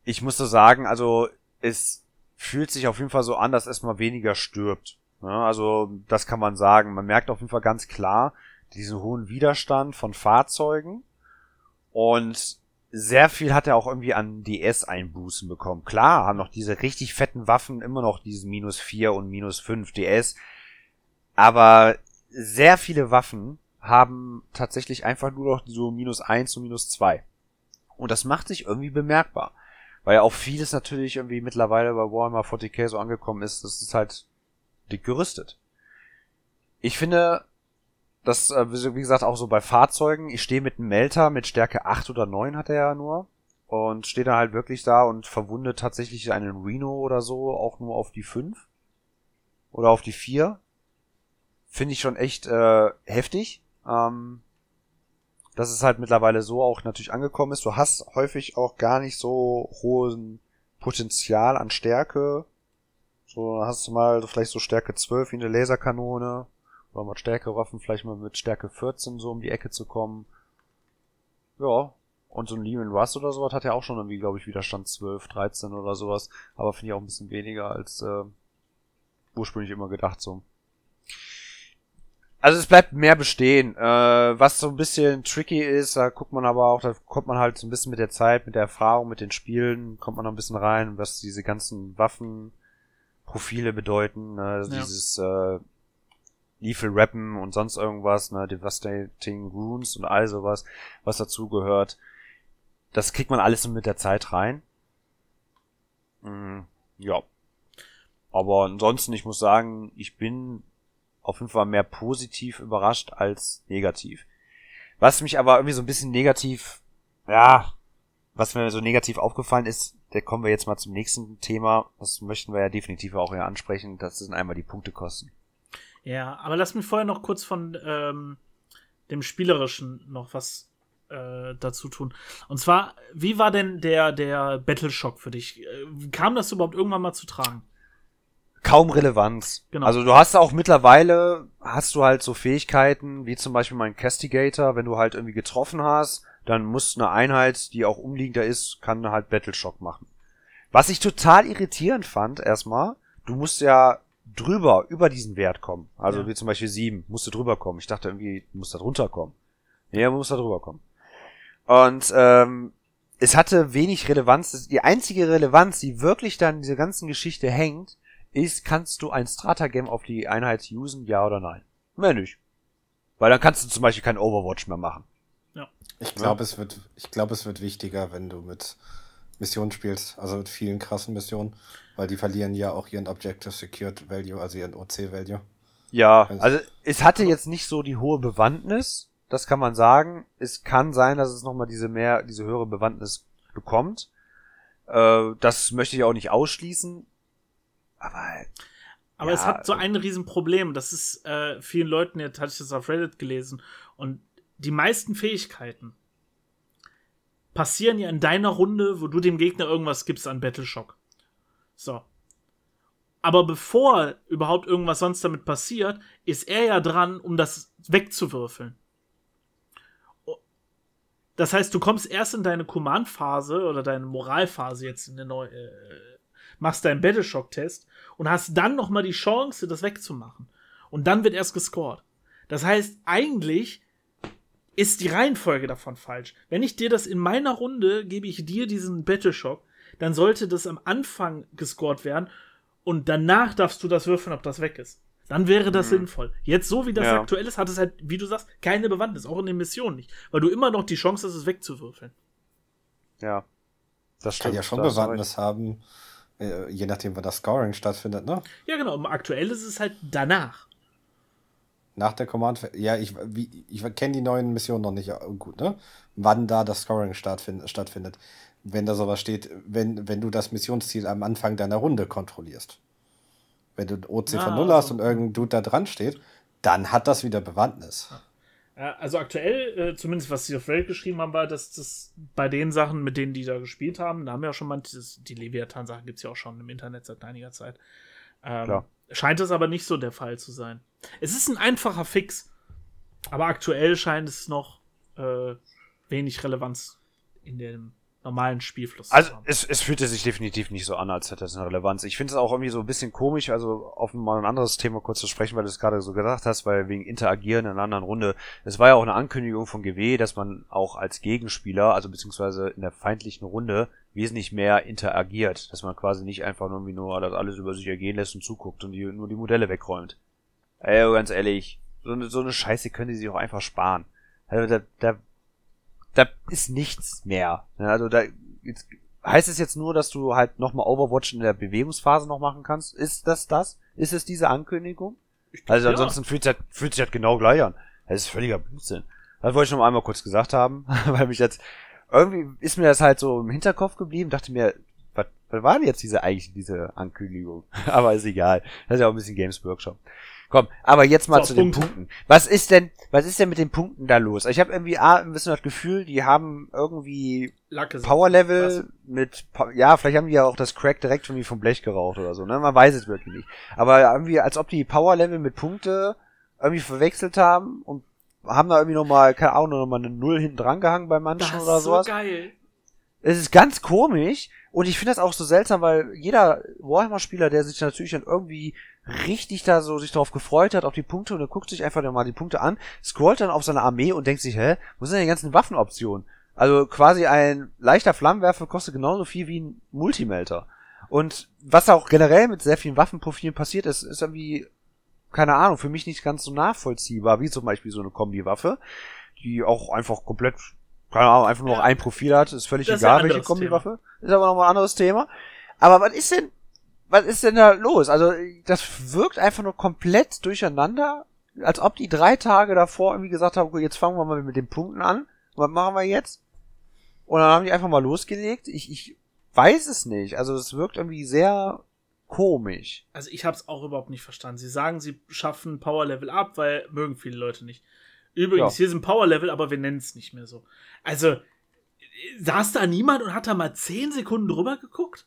Ich musste sagen, also es fühlt sich auf jeden Fall so an, dass erstmal weniger stirbt. Ja, ne? also das kann man sagen. Man merkt auf jeden Fall ganz klar diesen hohen Widerstand von Fahrzeugen und sehr viel hat er auch irgendwie an DS-Einbußen bekommen. Klar, haben noch diese richtig fetten Waffen immer noch diesen minus 4 und minus 5 DS, aber sehr viele Waffen haben tatsächlich einfach nur noch so minus eins und minus zwei. Und das macht sich irgendwie bemerkbar. Weil ja auch vieles natürlich irgendwie mittlerweile bei Warhammer 40k so angekommen ist, das ist halt dick gerüstet. Ich finde, das, äh, wie gesagt, auch so bei Fahrzeugen, ich stehe mit einem Melter mit Stärke 8 oder 9 hat er ja nur. Und steht da halt wirklich da und verwundet tatsächlich einen Reno oder so auch nur auf die 5. Oder auf die 4 finde ich schon echt äh, heftig. Ähm, dass es halt mittlerweile so auch natürlich angekommen ist. Du hast häufig auch gar nicht so hohen Potenzial an Stärke. So hast du mal vielleicht so Stärke 12 wie eine Laserkanone. Oder mal Stärkewaffen vielleicht mal mit Stärke 14 so um die Ecke zu kommen. Ja. Und so ein Lehman Russ oder sowas hat ja auch schon irgendwie, glaube ich, Widerstand 12, 13 oder sowas. Aber finde ich auch ein bisschen weniger als äh, ursprünglich immer gedacht so. Also es bleibt mehr bestehen. Äh, was so ein bisschen tricky ist, da guckt man aber auch, da kommt man halt so ein bisschen mit der Zeit, mit der Erfahrung, mit den Spielen, kommt man noch ein bisschen rein, was diese ganzen Waffenprofile bedeuten. Ne? Also Ja. Dieses äh, Lethal Rappen und sonst irgendwas, ne? Devastating Runes und all sowas, was dazu gehört. Das kriegt man alles mit der Zeit rein. Mm, ja. Aber ansonsten, ich muss sagen, ich bin auf jeden Fall mehr positiv überrascht als negativ. Was mich aber irgendwie so ein bisschen negativ, ja, was mir so negativ aufgefallen ist, da kommen wir jetzt mal zum nächsten Thema. Das möchten wir ja definitiv auch hier ansprechen. Das sind einmal die Punktekosten. Ja, aber lass mich vorher noch kurz von ähm, dem Spielerischen noch was äh, dazu tun. Und zwar, wie war denn der, der Battle-Shock für dich? Äh, Kam das überhaupt irgendwann mal zu tragen? Kaum Relevanz. Genau. Also du hast auch mittlerweile, hast du halt so Fähigkeiten, wie zum Beispiel mein Castigator, wenn du halt irgendwie getroffen hast, dann muss eine Einheit, die auch umliegender ist, kann halt Battleshock machen. Was ich total irritierend fand, erstmal, du musst ja drüber, über diesen Wert kommen. Also Ja. wie zum Beispiel sieben, musst du drüber kommen. Ich dachte irgendwie, du musst da drunter kommen. Nee, du musst da drüber kommen. Und ähm, es hatte wenig Relevanz. Die einzige Relevanz, die wirklich dann in dieser ganzen Geschichte hängt, ist, kannst du ein Strata-Game auf die Einheit usen, ja oder nein? Mehr nicht. Weil dann kannst du zum Beispiel kein Overwatch mehr machen. Ich glaube, es wird, ich glaube, es wird wichtiger, wenn du mit Missionen spielst, also mit vielen krassen Missionen, weil die verlieren ja auch ihren Objective Secured Value, also ihren OC Value. Ja, Also- also es hatte jetzt nicht so die hohe Bewandtnis, das kann man sagen. Es kann sein, dass es nochmal diese mehr, diese höhere Bewandtnis bekommt. Äh, das möchte ich auch nicht ausschließen. Aber Aber Ja, es hat so ein Riesenproblem. Das ist äh, vielen Leuten, jetzt hatte ich das auf Reddit gelesen. Und die meisten Fähigkeiten passieren ja in deiner Runde, wo du dem Gegner irgendwas gibst an Battleshock. So. Aber bevor überhaupt irgendwas sonst damit passiert, ist er ja dran, um das wegzuwürfeln. Das heißt, du kommst erst in deine Command-Phase oder deine Moralphase jetzt in der neue, äh, machst deinen Battleshock-Test und hast dann noch mal die Chance, das wegzumachen. Und dann wird erst gescored. Das heißt, eigentlich ist die Reihenfolge davon falsch. Wenn ich dir das in meiner Runde gebe, ich dir diesen Battleshock, dann sollte das am Anfang gescored werden und danach darfst du das würfeln, ob das weg ist. Dann wäre das sinnvoll. Jetzt, so wie das Ja. aktuell ist, hat es halt, wie du sagst, keine Bewandtnis, auch in den Missionen nicht. Weil du immer noch die Chance hast, es wegzuwürfeln. ja, das Kann stimmt. ja schon. Bewandtnis haben, äh, je nachdem, wann das Scoring stattfindet, ne? Ja, genau. Aktuell ist es halt danach. Nach der Command, ja, ich, wie, ich kenne die neuen Missionen noch nicht äh, gut, ne? Wann da das Scoring stattfind, stattfindet. Wenn da sowas steht, wenn, wenn du das Missionsziel am Anfang deiner Runde kontrollierst. Wenn du OC von Ah, 0 hast also- und irgendein Dude da dran steht, dann hat das wieder Bewandtnis. Also aktuell, äh, zumindest was sie auf Reddit geschrieben haben, war, dass das bei den Sachen, mit denen die da gespielt haben, da haben wir ja schon mal, die Leviathan-Sachen gibt es ja auch schon im Internet seit einiger Zeit. Ähm, Klar. Scheint es aber nicht so der Fall zu sein. Es ist ein einfacher Fix, aber aktuell scheint es noch äh, wenig Relevanz in dem normalen Spielfluss Also es, es fühlte sich definitiv nicht so an, als hätte es eine Relevanz. Ich finde es auch irgendwie so ein bisschen komisch, also auf mal ein anderes Thema kurz zu sprechen, weil du es gerade so gesagt hast, weil wegen Interagieren in einer anderen Runde. Es war ja auch eine Ankündigung von GW, dass man auch als Gegenspieler, also beziehungsweise in der feindlichen Runde, wesentlich mehr interagiert. Dass man quasi nicht einfach nur, nur das alles über sich ergehen lässt und zuguckt und die, nur die Modelle wegräumt. Ey, ganz ehrlich, so eine, so eine Scheiße können die sich auch einfach sparen. Also da, da da ist nichts mehr. Ja, Also da jetzt, heißt es jetzt nur, dass du halt nochmal Overwatch in der Bewegungsphase noch machen kannst? Ist das das? Ist es diese Ankündigung? Also Ja. ansonsten fühlt sich halt, fühlt sich halt genau gleich an. Das ist völliger Blödsinn. Das wollte ich noch einmal kurz gesagt haben, weil mich jetzt irgendwie ist mir das halt so im Hinterkopf geblieben, dachte mir, was, was war denn jetzt diese eigentlich diese Ankündigung? aber ist egal. Das ist ja auch ein bisschen Games Workshop. Komm, aber jetzt mal So, zu den Punkte. Punkten. Was ist denn, was ist denn mit den Punkten da los? Ich habe irgendwie A, ein bisschen das Gefühl, die haben irgendwie Power? Level mit, ja, vielleicht haben die ja auch das Crack direkt irgendwie vom Blech geraucht oder so, ne? Man weiß es wirklich nicht. Aber irgendwie, als ob die Power Level mit Punkte irgendwie verwechselt haben und haben da irgendwie nochmal, keine Ahnung, nochmal eine Null hinten dran gehangen bei manchen Das oder ist so sowas. geil. Es ist ganz komisch und ich finde das auch so seltsam, weil jeder Warhammer-Spieler, der sich natürlich dann irgendwie richtig da so sich darauf gefreut hat, auf die Punkte und er guckt sich einfach dann mal die Punkte an, scrollt dann auf seine Armee und denkt sich, hä, wo sind denn die ganzen Waffenoptionen? Also quasi ein leichter Flammenwerfer kostet genauso viel wie ein Multimelter. Und was auch generell mit sehr vielen Waffenprofilen passiert ist, ist irgendwie, keine Ahnung, für mich nicht ganz so nachvollziehbar, wie zum Beispiel so eine Kombi-Waffe, die auch einfach komplett, keine Ahnung, einfach nur Ja. ein Profil hat, ist völlig Das ist egal, ein welche Kombi-Waffe. Ist aber nochmal ein anderes Thema. Aber was ist denn, was ist denn da los? Also, das wirkt einfach nur komplett durcheinander, als ob die drei Tage davor irgendwie gesagt haben, okay, jetzt fangen wir mal mit den Punkten an. Was machen wir jetzt? Und dann haben die einfach mal losgelegt. Ich, ich weiß es nicht. Also, es wirkt irgendwie sehr komisch. Also ich habe es auch überhaupt nicht verstanden. Sie sagen, sie schaffen Power Level ab, weil mögen viele Leute nicht. Übrigens, Ja. hier sind Power Level, aber wir nennen es nicht mehr so. Also saß da niemand und hat da mal 10 Sekunden drüber geguckt?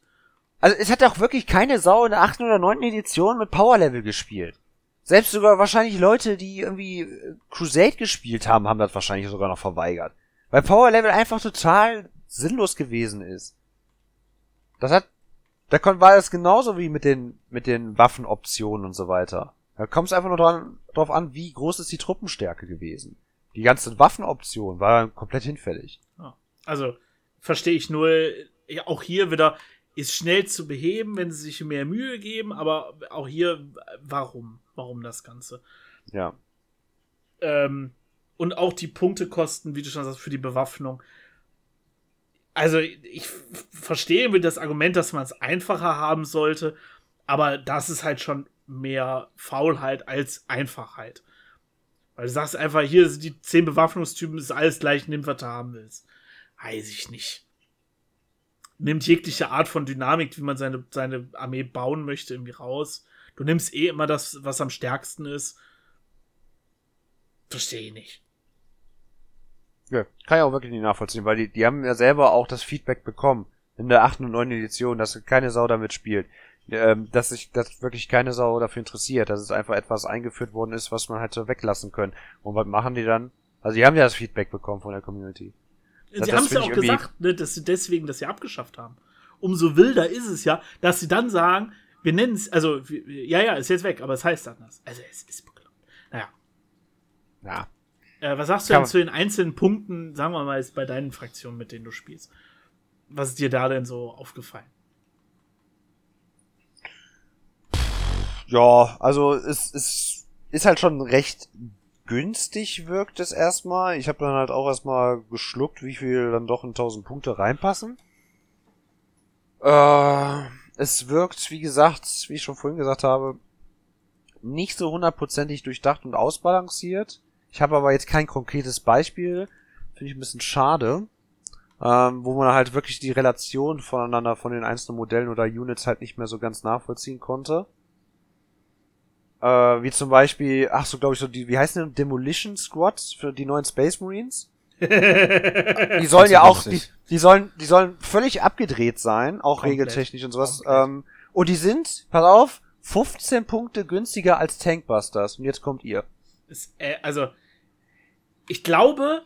Also, es hat auch wirklich keine Sau in der 8. oder 9. Edition mit Power Level gespielt. Selbst sogar wahrscheinlich Leute, die irgendwie äh, Crusade gespielt haben, haben das wahrscheinlich sogar noch verweigert. Weil Power Level einfach total sinnlos gewesen ist. Das hat, da war das genauso wie mit den, mit den Waffenoptionen und so weiter. Da kommt es einfach nur dran, drauf an, wie groß ist die Truppenstärke gewesen. Die ganzen Waffenoptionen waren komplett hinfällig. Also verstehe ich nur, ja, auch hier wieder ist schnell zu beheben, wenn sie sich mehr Mühe geben, aber auch hier, warum? Warum das Ganze? Ja. Ähm, und auch die Punktekosten, wie du schon sagst, für die Bewaffnung. Also, ich verstehe mit das Argument, dass man es einfacher haben sollte, aber das ist halt schon mehr Faulheit als Einfachheit. Weil du sagst einfach, hier sind die zehn Bewaffnungstypen, ist alles gleich, nimm, was du haben willst. Weiß ich nicht. Nimmt jegliche Art von Dynamik, wie man seine, seine Armee bauen möchte, irgendwie raus. Du nimmst eh immer das, was am stärksten ist. Verstehe ich nicht. Ja, kann ich auch wirklich nicht nachvollziehen, weil die, die haben ja selber auch das Feedback bekommen in der 8. und 9. Edition, dass keine Sau damit spielt. Ähm, dass sich dass wirklich keine Sau dafür interessiert, dass es einfach etwas eingeführt worden ist, was man hätte weglassen können. Und was machen die dann? Also die haben ja das Feedback bekommen von der Community. Sie das haben es ja auch gesagt, ne, dass sie deswegen das ja abgeschafft haben. Umso wilder ist es ja, dass sie dann sagen, wir nennen es, also, ja, ja, ist jetzt weg, aber es heißt anders. Also, es ist bekloppt. Naja. Ja. Äh, was sagst du denn zu den einzelnen Punkten, sagen wir mal, bei deinen Fraktionen, mit denen du spielst? Was ist dir da denn so aufgefallen? Ja, also es, es ist halt schon recht günstig wirkt es erstmal. Ich habe dann halt auch erstmal geschluckt, wie viel dann doch in 1000 Punkte reinpassen. Äh, es wirkt, wie gesagt, wie ich schon vorhin gesagt habe, nicht so hundertprozentig durchdacht und ausbalanciert. Ich habe aber jetzt kein konkretes Beispiel. Finde ich ein bisschen schade. Ähm, wo man halt wirklich die Relation voneinander von den einzelnen Modellen oder Units halt nicht mehr so ganz nachvollziehen konnte. Äh, wie zum Beispiel, ach so, glaube ich, so die, wie heißen die, Demolition Squads für die neuen Space Marines? Die sollen ja auch, die, die sollen, die sollen völlig abgedreht sein, auch Komplett. regeltechnisch und sowas. Ähm, und die sind, pass auf, 15 Punkte günstiger als Tankbusters. Und jetzt kommt ihr. Ist, äh, also, ich glaube,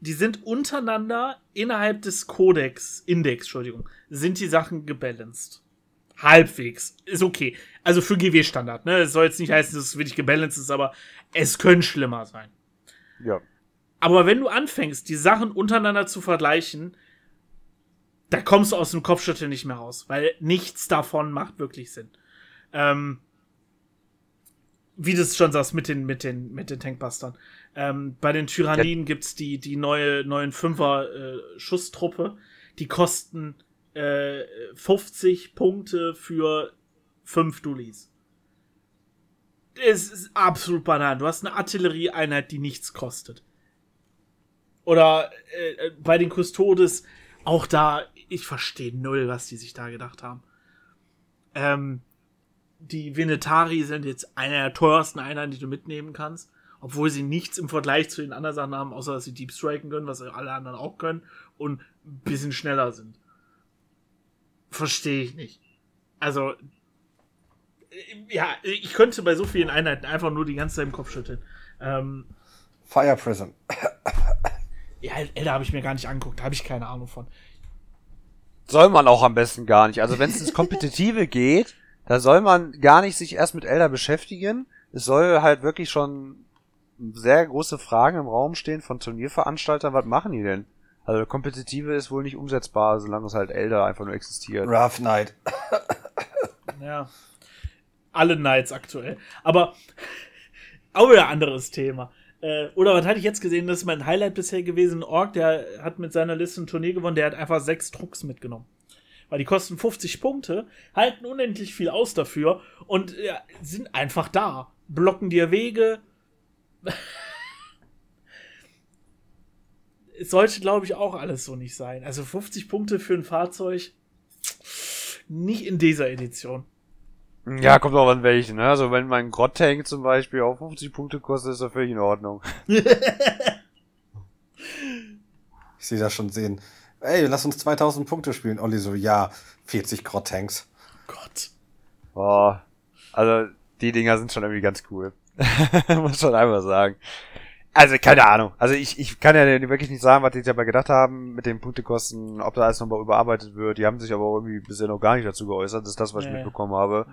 die sind untereinander innerhalb des Codex, Index, Entschuldigung, sind die Sachen gebalanced. Halbwegs. Ist okay. Also für GW-Standard, ne? Es soll jetzt nicht heißen, dass es wirklich gebalanced ist, aber es können schlimmer sein. Ja. Aber wenn du anfängst, die Sachen untereinander zu vergleichen, da kommst du aus dem Kopfschütteln nicht mehr raus, weil nichts davon macht wirklich Sinn. Ähm, wie du es schon sagst, mit den, mit den, mit den Tankbustern. Ähm, bei den Tyranniden gibt's die, die neue, neuen Fünfer äh, Schusstruppe. Die kosten äh, 50 Punkte für 5 Dulis. Es ist absolut banal. Du hast eine Artillerieeinheit, die nichts kostet. Oder äh, bei den Custodes, auch da, ich verstehe null, was die sich da gedacht haben. Ähm, die Venetari sind jetzt einer der teuersten Einheiten, die du mitnehmen kannst. Obwohl sie nichts im Vergleich zu den anderen Sachen haben, außer dass sie Deep Striken können, was alle anderen auch können, und ein bisschen schneller sind. Verstehe ich nicht. Also, äh, ja, ich könnte bei so vielen Einheiten einfach nur die ganze Zeit im Kopf schütteln. Ähm, Fire Prism. ja, Elder habe ich mir gar nicht angeguckt, da habe ich keine Ahnung von. soll man auch am besten gar nicht. Also wenn es ins Kompetitive geht, da soll man gar nicht sich erst mit Elder beschäftigen. Es soll halt wirklich schon sehr große Fragen im Raum stehen von Turnierveranstaltern. Was machen die denn? Also Kompetitive ist wohl nicht umsetzbar, solange es halt Elder einfach nur existiert. Rough Night. Ja. Alle Knights aktuell. Aber auch wieder ein anderes Thema. Äh, oder was hatte ich jetzt gesehen? Das ist mein Highlight bisher gewesen. Ork, der hat mit seiner Liste ein Turnier gewonnen, der hat einfach sechs Trucks mitgenommen. Weil die kosten 50 Punkte, halten unendlich viel aus dafür und ja, sind einfach da. Blocken dir Wege. Es sollte, glaube ich, auch alles so nicht sein. Also 50 Punkte für ein Fahrzeug. Nicht in dieser Edition. Ja, kommt auch an welchen, ne? Also wenn mein Grott-Tank zum Beispiel auch 50 Punkte kostet, ist das völlig in Ordnung. Ich sehe das schon sehen. Ey, lass uns 2000 Punkte spielen. Olli so, ja, 40 Grott-Tanks. Gott. Boah. Also, die Dinger sind schon irgendwie ganz cool. Muss schon einfach sagen. Also, keine Ahnung. Also, ich, ich kann ja wirklich nicht sagen, was die dabei gedacht haben mit den Punktekosten, ob da alles nochmal überarbeitet wird. Die haben sich aber irgendwie bisher noch gar nicht dazu geäußert. Das ist das, was ich mitbekommen habe.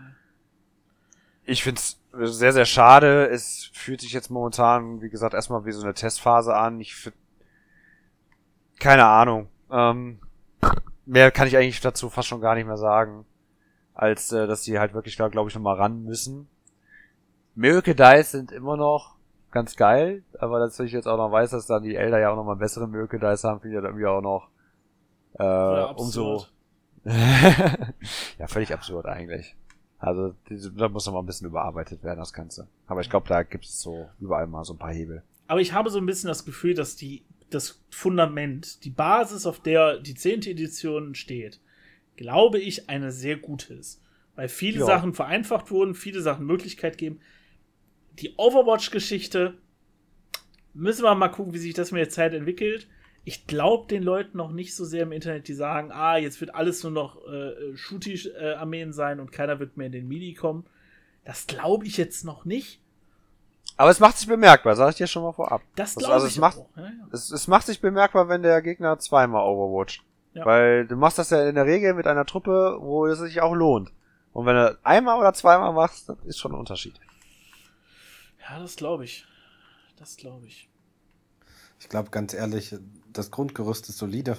Ich find's sehr, sehr schade. Es fühlt sich jetzt momentan, wie gesagt, erstmal wie so eine Testphase an. Ich find, keine Ahnung. Ähm, mehr kann ich eigentlich dazu fast schon gar nicht mehr sagen, als äh, dass die halt wirklich da, glaube ich, nochmal ran müssen. Miracle Dice sind immer noch ganz geil, aber dass ich jetzt auch noch weiß, dass dann die Elder ja auch noch mal bessere Miracle Dice haben, finde ich dann irgendwie auch noch äh, umso absurd. ja, völlig absurd eigentlich. Also, da muss noch mal ein bisschen überarbeitet werden, das Ganze. Aber ich glaube, da gibt es so überall mal so ein paar Hebel. Aber ich habe so ein bisschen das Gefühl, dass die, das Fundament, die Basis, auf der die 10. Edition steht, glaube ich, eine sehr gute ist. Weil viele Ja. Sachen vereinfacht wurden, viele Sachen Möglichkeit geben. Die Overwatch-Geschichte müssen wir mal gucken, wie sich das mit der Zeit entwickelt. Ich glaube den Leuten noch nicht so sehr im Internet, die sagen, ah, jetzt wird alles nur noch äh, Shooty-Armeen sein und keiner wird mehr in den Midi kommen. Das glaube ich jetzt noch nicht. Aber es macht sich bemerkbar, sage ich dir schon mal vorab. Das glaube also ich es macht- auch. Ja, ja. Es, es macht sich bemerkbar, wenn der Gegner zweimal overwatcht. Ja. Weil du machst das ja in der Regel mit einer Truppe, wo es sich auch lohnt. Und wenn du einmal oder zweimal machst, das ist schon ein Unterschied. Ja, das glaube ich. Das glaube ich. Ich glaube, ganz ehrlich, das Grundgerüst ist solide.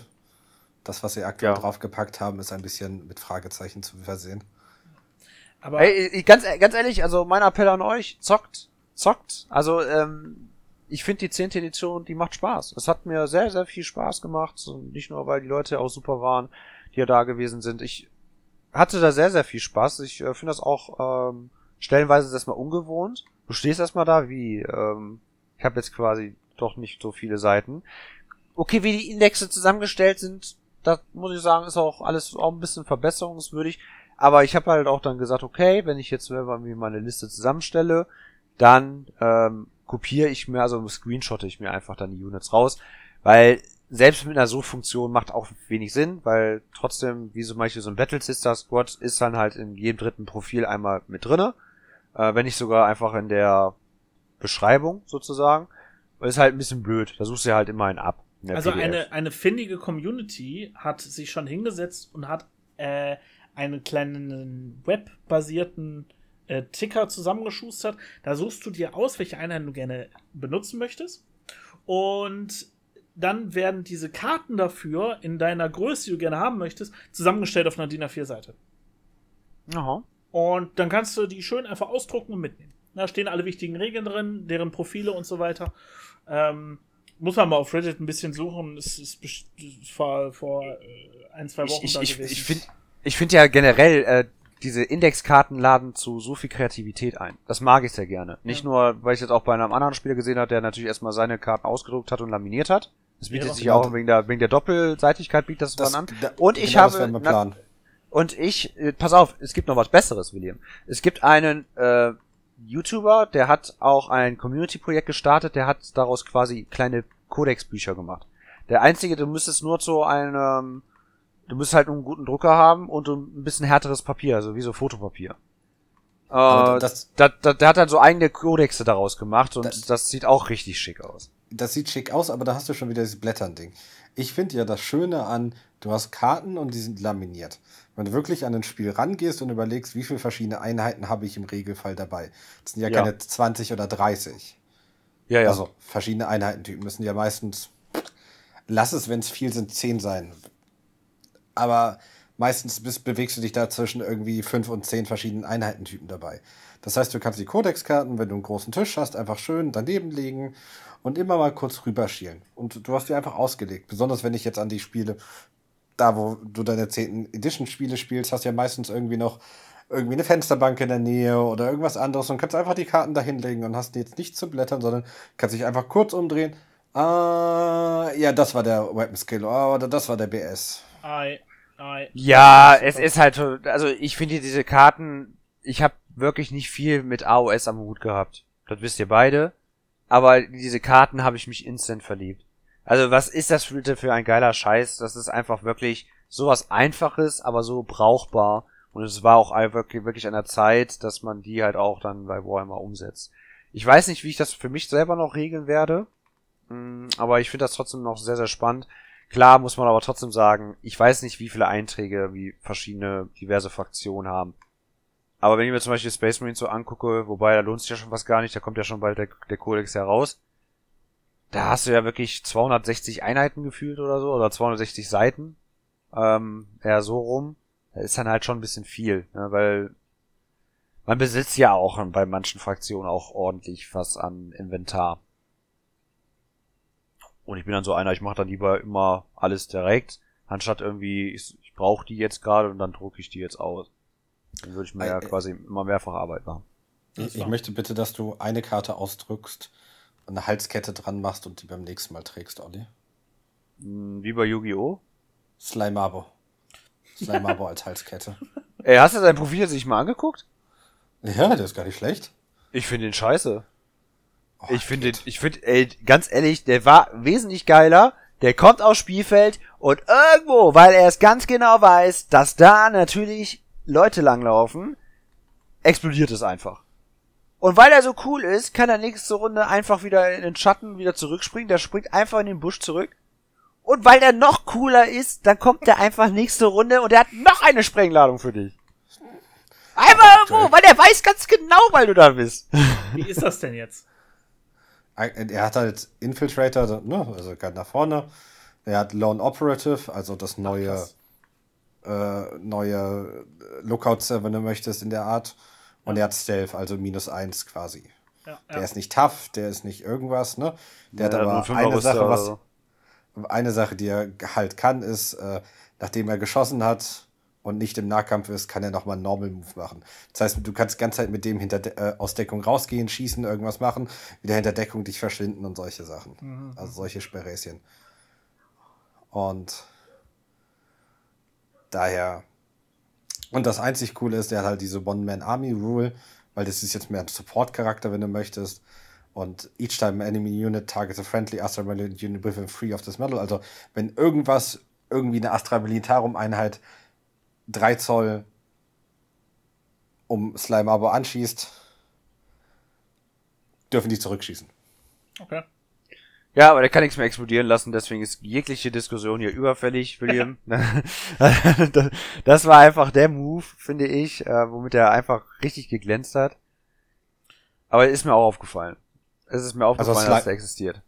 Das, was sie aktuell Ja. draufgepackt haben, ist ein bisschen mit Fragezeichen zu versehen. Aber Ey, ich- ganz, ganz ehrlich, also mein Appell an euch, zockt, zockt. Also, ähm, ich finde die 10. Edition, die macht Spaß. Es hat mir sehr, sehr viel Spaß gemacht. So, nicht nur, weil die Leute auch super waren, die ja da gewesen sind. Ich hatte da sehr, sehr viel Spaß. Ich äh, finde das auch ähm, stellenweise erstmal ungewohnt. Du stehst erstmal da wie, ähm, ich habe jetzt quasi doch nicht so viele Seiten. Okay, wie die Indexe zusammengestellt sind, das muss ich sagen, ist auch alles auch ein bisschen verbesserungswürdig. Aber ich habe halt auch dann gesagt, okay, wenn ich jetzt selber mir meine Liste zusammenstelle, dann ähm, kopiere ich mir, also screenshotte ich mir einfach dann die Units raus, weil selbst mit einer Suchfunktion macht auch wenig Sinn, weil trotzdem, wie zum Beispiel so ein Battle Sister Squad ist dann halt in jedem dritten Profil einmal mit drinne, äh, wenn nicht sogar einfach in der Beschreibung sozusagen. Ist halt ein bisschen blöd, da suchst du halt immer einen ab. also PDF. eine, eine findige Community hat sich schon hingesetzt und hat äh, einen kleinen webbasierten äh, Ticker zusammengeschustert. Da suchst du dir aus, welche Einheiten du gerne benutzen möchtest. Und dann werden diese Karten dafür in deiner Größe, die du gerne haben möchtest, zusammengestellt auf einer DIN A4-Seite. Aha. Und dann kannst du die schön einfach ausdrucken und mitnehmen. Da stehen alle wichtigen Regeln drin, deren Profile und so weiter. Ähm, muss man mal auf Reddit ein bisschen suchen. Es ist vor, vor äh, ein, zwei Wochen ich, da ich, ich, gewesen. ich finde ich find ja generell, äh, diese Indexkarten laden zu so viel Kreativität ein. Das mag ich sehr gerne. Nicht Ja. nur, weil ich jetzt auch bei einem anderen Spieler gesehen habe, der natürlich erstmal seine Karten ausgedruckt hat und laminiert hat. Das bietet Ja, sich genau. auch wegen der, wegen der Doppelseitigkeit bietet das, Das, dann an. da- Und ich genau habe, na-. Und ich, äh, pass auf, es gibt noch was Besseres, William. Es gibt einen äh, YouTuber, der hat auch ein Community-Projekt gestartet, der hat daraus quasi kleine Codex-Bücher gemacht. Der einzige, du müsstest nur so einem, du müsstest halt einen guten Drucker haben und ein bisschen härteres Papier, also wie so Fotopapier. Äh, das- da, da, der hat dann so eigene Codexe daraus gemacht und Das- das, sieht auch richtig schick aus. das sieht schick aus, aber da hast du schon wieder dieses Blättern-Ding. Ich finde ja das Schöne an, du hast Karten und die sind laminiert. Wenn du wirklich an ein Spiel rangehst und überlegst, wie viele verschiedene Einheiten habe ich im Regelfall dabei. Das sind ja, Ja. keine 20 oder 30. Ja, ja. Also verschiedene Einheitentypen müssen ja meistens, lass es, wenn es viel sind, 10 sein. Aber meistens bist, bewegst du dich da zwischen irgendwie 5 und 10 verschiedenen Einheitentypen dabei. Das heißt, du kannst die Codex-Karten, wenn du einen großen Tisch hast, einfach schön daneben legen und immer mal kurz rüberschielen. Und du hast die einfach ausgelegt. Besonders wenn ich jetzt an die Spiele, da wo du deine 10. Edition-Spiele spielst, hast du ja meistens irgendwie noch irgendwie eine Fensterbank in der Nähe oder irgendwas anderes und kannst einfach die Karten da hinlegen und hast jetzt nicht zu blättern, sondern kannst dich einfach kurz umdrehen. Ah, ja, das war der Weapon Skill oh, oder das war der BS. Ei, ei. Ja, es ist halt, so- also ich finde diese Karten, ich habe wirklich nicht viel mit AOS am Hut gehabt. Das wisst ihr beide. Aber diese Karten habe ich mich instant verliebt. Also was ist das bitte für ein geiler Scheiß? Das ist einfach wirklich sowas Einfaches, aber so brauchbar. Und es war auch wirklich, wirklich an der Zeit, dass man die halt auch dann bei Warhammer umsetzt. Ich weiß nicht, wie ich das für mich selber noch regeln werde. Mm, Aber ich finde das trotzdem noch sehr, sehr spannend. Klar muss man aber trotzdem sagen, ich weiß nicht, wie viele Einträge wie verschiedene diverse Fraktionen haben. Aber wenn ich mir zum Beispiel Space Marines so angucke, wobei da lohnt sich ja schon was gar nicht, da kommt ja schon bald der, der Codex heraus. Da hast du ja wirklich 260 Einheiten gefühlt oder so, oder 260 Seiten. Ähm, eher so rum. Da ist dann halt schon ein bisschen viel, ne, weil man besitzt ja auch bei manchen Fraktionen auch ordentlich was an Inventar. Und ich bin dann so einer, ich mache dann lieber immer alles direkt, anstatt irgendwie, ich, ich brauche die jetzt gerade und dann drucke ich die jetzt aus. Dann würde ich mir ja Äh, äh. quasi immer mehrfach Arbeit machen. Ich, ich möchte bitte, dass du eine Karte ausdrückst, eine Halskette dran machst und die beim nächsten Mal trägst, Olli. Hm, Wie bei Yu-Gi-Oh! Slimabo. Slimabo als Halskette. Ey, hast du sein Profil jetzt nicht mal angeguckt? Ja, der ist gar nicht schlecht. Ich finde ihn scheiße. Oh, Ich finde, ich finde, ey, ganz ehrlich, der war wesentlich geiler. Der kommt aufs Spielfeld und irgendwo, weil er es ganz genau weiß, dass da natürlich Leute langlaufen, explodiert es einfach. Und weil er so cool ist, kann er nächste Runde einfach wieder in den Schatten wieder zurückspringen. Der springt einfach in den Busch zurück. Und weil er noch cooler ist, dann kommt er einfach nächste Runde und er hat noch eine Sprengladung für dich. Einfach irgendwo, weil er weiß ganz genau, weil du da bist. Wie ist das denn jetzt? Er hat halt Infiltrator, ne, also ganz nach vorne. Er hat Lone Operative, also das neue, krass. äh, neue Lookout, wenn du möchtest, in der Art. Und er hat Stealth, also minus eins quasi. Ja, Der ja. ist nicht tough, der ist nicht irgendwas, ne? Der Ja, hat aber eine Rüster Sache, was, so. eine Sache, die er halt kann, ist, äh, nachdem er geschossen hat und nicht im Nahkampf ist, kann er nochmal einen Normal Move machen. Das heißt, du kannst die ganze Zeit mit dem hinter De äh, aus Deckung rausgehen, schießen, irgendwas machen, wieder hinter Deckung dich verschwinden und solche Sachen. Also solche Sperräschen. Und daher. Und das einzig Coole ist, der hat halt diese One-Man-Army-Rule, weil das ist jetzt mehr ein Support-Charakter, wenn du möchtest. Und each time an enemy unit targets a friendly Astra Marine unit within three of this model. Also, wenn irgendwas, irgendwie eine Astra Militarum-Einheit 3 Zoll um Slime Abo anschießt, dürfen die zurückschießen. Okay. Ja, aber der kann nichts mehr explodieren lassen, deswegen ist jegliche Diskussion hier überfällig, William. das war einfach der Move, finde ich, äh, womit er einfach richtig geglänzt hat. Aber ist mir auch aufgefallen. Es ist mir aufgefallen, Sli- dass er existiert.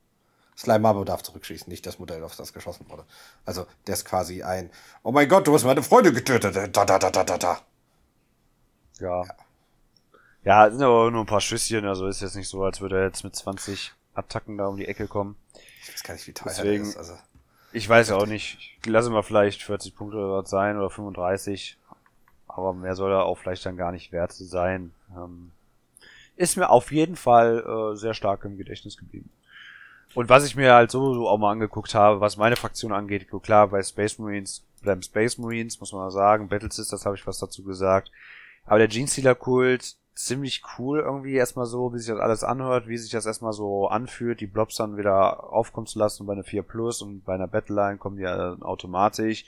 Slime Abo darf zurückschießen, nicht das Modell, auf das geschossen wurde. Also, der ist quasi ein, oh mein Gott, du hast meine Freunde getötet. Da, da, da, da, da, da. Ja. Ja, sind aber nur ein paar Schüsschen, also ist jetzt nicht so, als würde er jetzt mit 20 Attacken da um die Ecke kommen. Ich weiß gar nicht, wie teuer Deswegen- der ist. Also, Ich weiß ja auch nicht. Ich lasse mal vielleicht 40 Punkte oder was sein oder 35. Aber mehr soll er auch vielleicht dann gar nicht wert sein. Ähm, ist mir auf jeden Fall äh, sehr stark im Gedächtnis geblieben. Und was ich mir halt so, so auch mal angeguckt habe, was meine Fraktion angeht, klar, bei Space Marines bleiben Space Marines, muss man mal sagen. Battle Sisters habe ich was dazu gesagt. Aber der Gene Stealer Kult, ziemlich cool irgendwie erstmal so, wie sich das alles anhört, wie sich das erstmal so anfühlt, die Blobs dann wieder aufkommen zu lassen bei einer 4 Plus und bei einer Battleline kommen die ja automatisch.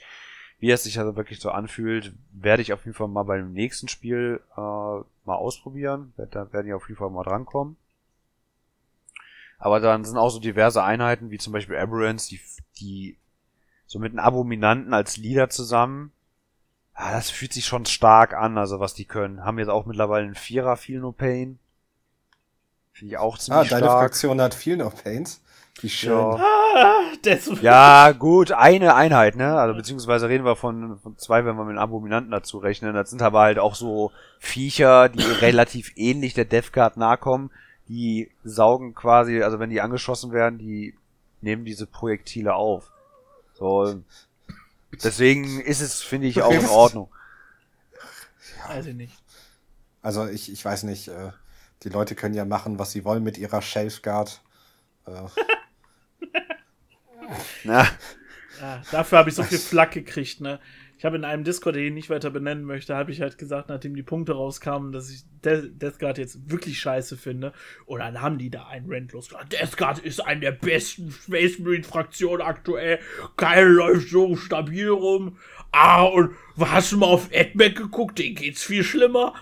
Wie es sich also wirklich so anfühlt, werde ich auf jeden Fall mal beim nächsten Spiel äh, mal ausprobieren. Da werden die auf jeden Fall mal drankommen. Aber dann sind auch so diverse Einheiten, wie zum Beispiel Aberrants, die, die so mit einem Abominanten als Leader zusammen. Ja, das fühlt sich schon stark an, also was die können. Haben jetzt auch mittlerweile einen Vierer, Feel No Pain. Finde ich auch Ah, ziemlich deine stark. Fraktion hat viel noch Pains. Wie schön. Ja. Ah, Ja, gut, eine Einheit, ne? Also beziehungsweise reden wir von, von zwei, wenn wir mit dem Abominanten dazu rechnen. Das sind aber halt auch so Viecher, die relativ ähnlich der Death Guard nahe kommen. Die saugen quasi, also wenn die angeschossen werden, die nehmen diese Projektile auf. So. Deswegen ist es, finde ich, auch in Ordnung. weiß ich nicht. Also ich, ich weiß nicht, äh, die Leute können ja machen, was sie wollen mit ihrer Shelf Guard. Äh, Na, Ja, dafür habe ich so viel Flack gekriegt, ne? Ich habe in einem Discord, den ich nicht weiter benennen möchte, habe ich halt gesagt, nachdem die Punkte rauskamen, dass ich De Death Guard jetzt wirklich scheiße finde. Und dann haben die da einen Rant losgelassen. Death Guard ist eine der besten Space Marine Fraktionen aktuell. Geil, läuft so stabil rum. Ah, und hast du mal auf AdMac geguckt? Den geht's viel schlimmer.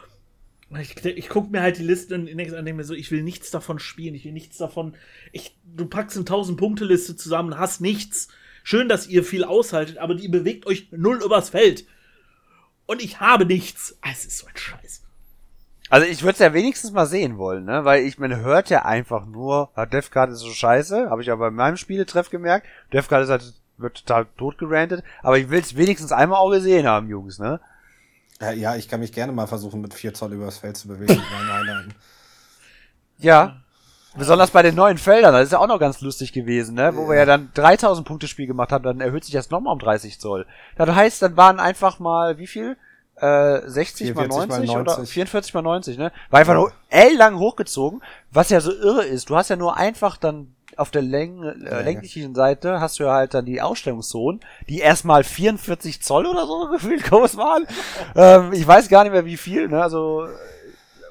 Und Ich, ich gucke mir halt die Liste und denke mir so, ich will nichts davon spielen, ich will nichts davon. Ich, du packst eine 1000-Punkte-Liste zusammen, hast nichts. Schön, dass ihr viel aushaltet, aber die bewegt euch null übers Feld. Und ich habe nichts. Ah, Es ist so ein Scheiß. Also ich würde es ja wenigstens mal sehen wollen, ne? Weil ich, man hört ja einfach nur, Death Guard ist so scheiße, habe ich aber in meinem Spieletreff gemerkt. Death Guard ist halt, wird total tot gerantet, aber ich will es wenigstens einmal auch gesehen haben, Jungs, ne? ja, ja, ich kann mich gerne mal versuchen, mit 4 Zoll übers Feld zu bewegen. nein, nein, nein. Ja. Besonders bei den neuen Feldern, das ist ja auch noch ganz lustig gewesen, ne? Wo wir ja dann 3000 Punkte Spiel gemacht haben, dann erhöht sich das nochmal um 30 Zoll. Das heißt, dann waren einfach mal, wie viel? Äh, 60 mal 44 mal 90, oder 90. 44 mal 90, ne? War einfach nur ellenlang hochgezogen, was ja so irre ist. Du hast ja nur einfach dann auf der Länge, äh, länglichen Seite hast du ja halt dann die Ausstellungszonen, die erstmal 44 Zoll oder so gefühlt groß waren. ähm, ich weiß gar nicht mehr wie viel, ne? Also,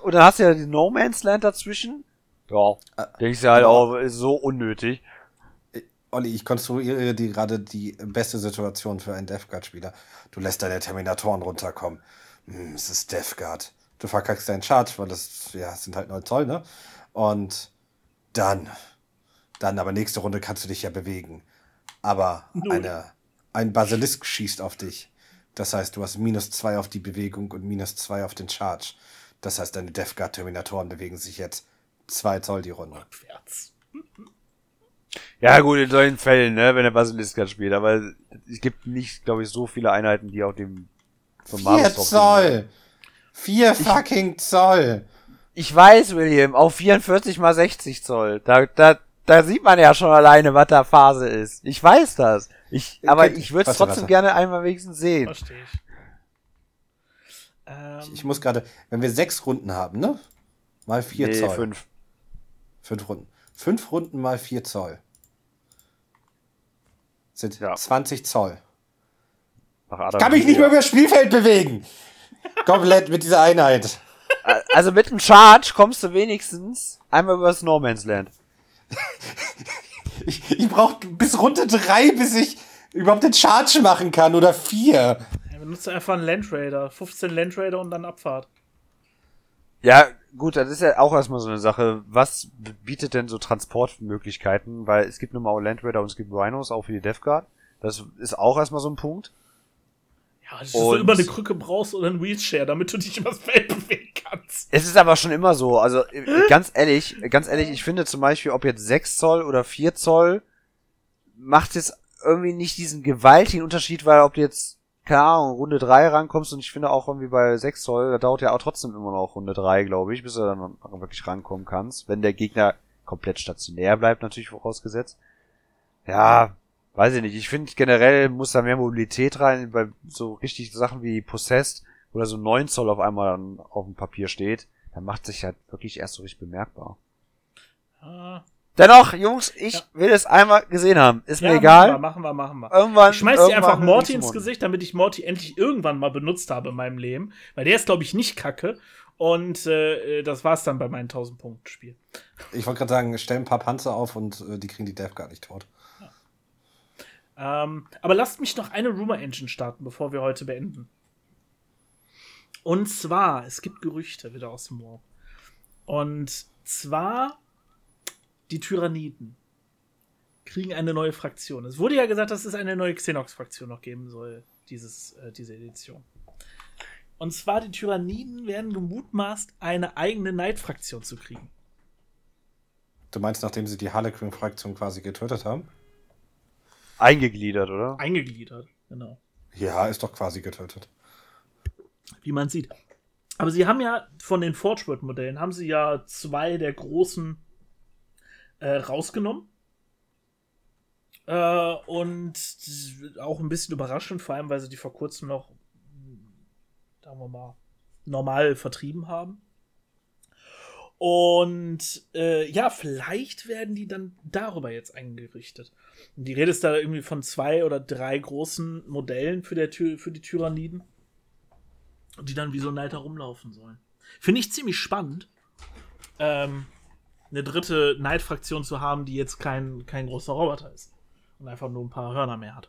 und dann hast du ja die No Man's Land dazwischen. Ja, denkst du halt auch, ist so unnötig. Olli, ich konstruiere dir gerade die beste Situation für einen Death Guard-Spieler. Du lässt deine Terminatoren runterkommen. Hm, es ist Death Guard. Du verkackst deinen Charge, weil das, ja, sind halt 9 Zoll, ne? Und dann, dann, aber nächste Runde kannst du dich ja bewegen. Aber eine, ein Basilisk schießt auf dich. Das heißt, du hast minus 2 auf die Bewegung und minus 2 auf den Charge. Das heißt, deine Death Guard-Terminatoren bewegen sich jetzt 2 Zoll die Runde. Rückwärts. Ja gut, in solchen Fällen, ne, wenn der Basilisk gerade spielt, aber es gibt nicht, glaube ich, so viele Einheiten, die auf dem von 4 Malus drauf sind. Zoll! 4 fucking Zoll! Ich weiß, William, auf 44 mal 60 Zoll. Da, da, da sieht man ja schon alleine, was da Phase ist. Ich weiß das. Ich, aber Okay, ich würde es trotzdem warte. gerne einmal wenigstens sehen. Verstehe ich. Ähm, Ich muss gerade, wenn wir sechs Runden haben, ne? Mal 4 Nee, Zoll. fünf. Fünf Runden. Fünf Runden mal 4 Zoll. Sind Ja. 20 Zoll. Nach Adam Kann mich nicht mehr über das Spielfeld bewegen! Komplett mit dieser Einheit. Also mit einem Charge kommst du wenigstens einmal über das No Man's Land. Ich, ich brauche bis Runde 3, bis ich überhaupt den Charge machen kann. Oder 4. ja, benutzt einfach einen Land Raider. 15 Land Raider und dann Abfahrt. Ja, gut, das ist ja auch erstmal so eine Sache. Was bietet denn so Transportmöglichkeiten? Weil es gibt nun mal Land Raider und es gibt Rhinos, auch für die Death Guard. Das ist auch erstmal so ein Punkt. Ja, dass du immer eine Krücke brauchst oder einen Wheelchair, damit du dich übers Feld bewegen kannst. Es ist aber schon immer so. Also äh, ganz ehrlich, ganz ehrlich, ich finde zum Beispiel, ob jetzt 6 Zoll oder 4 Zoll, macht jetzt irgendwie nicht diesen gewaltigen Unterschied, weil ob du jetzt, keine Ahnung, Runde 3 rankommst und ich finde auch irgendwie bei 6 Zoll, da dauert ja auch trotzdem immer noch Runde 3, glaube ich, bis du dann wirklich rankommen kannst. Wenn der Gegner komplett stationär bleibt, natürlich vorausgesetzt. Ja, weiß ich nicht. Ich finde generell muss da mehr Mobilität rein, bei so richtig Sachen wie Possessed, da so 9 Zoll auf einmal auf dem Papier steht, dann macht sich halt wirklich erst so richtig bemerkbar. Ah, Dennoch, Jungs, ich Ja. will es einmal gesehen haben. Ist ja, mir egal. Machen wir, machen wir. Machen wir. Irgendwann. Ich schmeiß dir einfach Morty ins. Gesicht, damit ich Morty endlich irgendwann mal benutzt habe in meinem Leben. Weil der ist, glaube ich, nicht kacke. Und äh, das war's dann bei meinem 1000-Punkten-Spiel. Ich wollte gerade sagen, stell ein paar Panzer auf und äh, die kriegen die Death Guard nicht tot. Ähm, aber lasst mich noch eine Rumor Engine starten, bevor wir heute beenden. Und zwar, es gibt Gerüchte wieder aus dem Warp. Und zwar die Tyranniden kriegen eine neue Fraktion. Es wurde ja gesagt, dass es eine neue Xenox-Fraktion noch geben soll, dieses, äh, diese Edition. Und zwar die Tyranniden werden gemutmaßt, eine eigene Neid-Fraktion zu kriegen. Du meinst, nachdem sie die Harlequin-Fraktion quasi getötet haben? Eingegliedert, oder? Eingegliedert, genau. Ja, ist doch quasi getötet. Wie man sieht. Aber sie haben ja von den Forgeworld-Modellen haben sie ja zwei der großen äh, rausgenommen. Äh, und auch ein bisschen überraschend, vor allem, weil sie die vor kurzem noch, sagen wir mal, normal vertrieben haben. Und äh, ja, vielleicht werden die dann darüber jetzt eingerichtet. Und die Rede ist da irgendwie von zwei oder drei großen Modellen für, der Tür, für die Tyranniden, die dann wie so ein Leiter rumlaufen sollen. Finde ich ziemlich spannend, ähm, eine dritte Neidfraktion zu haben, die jetzt kein, kein großer Roboter ist und einfach nur ein paar Hörner mehr hat.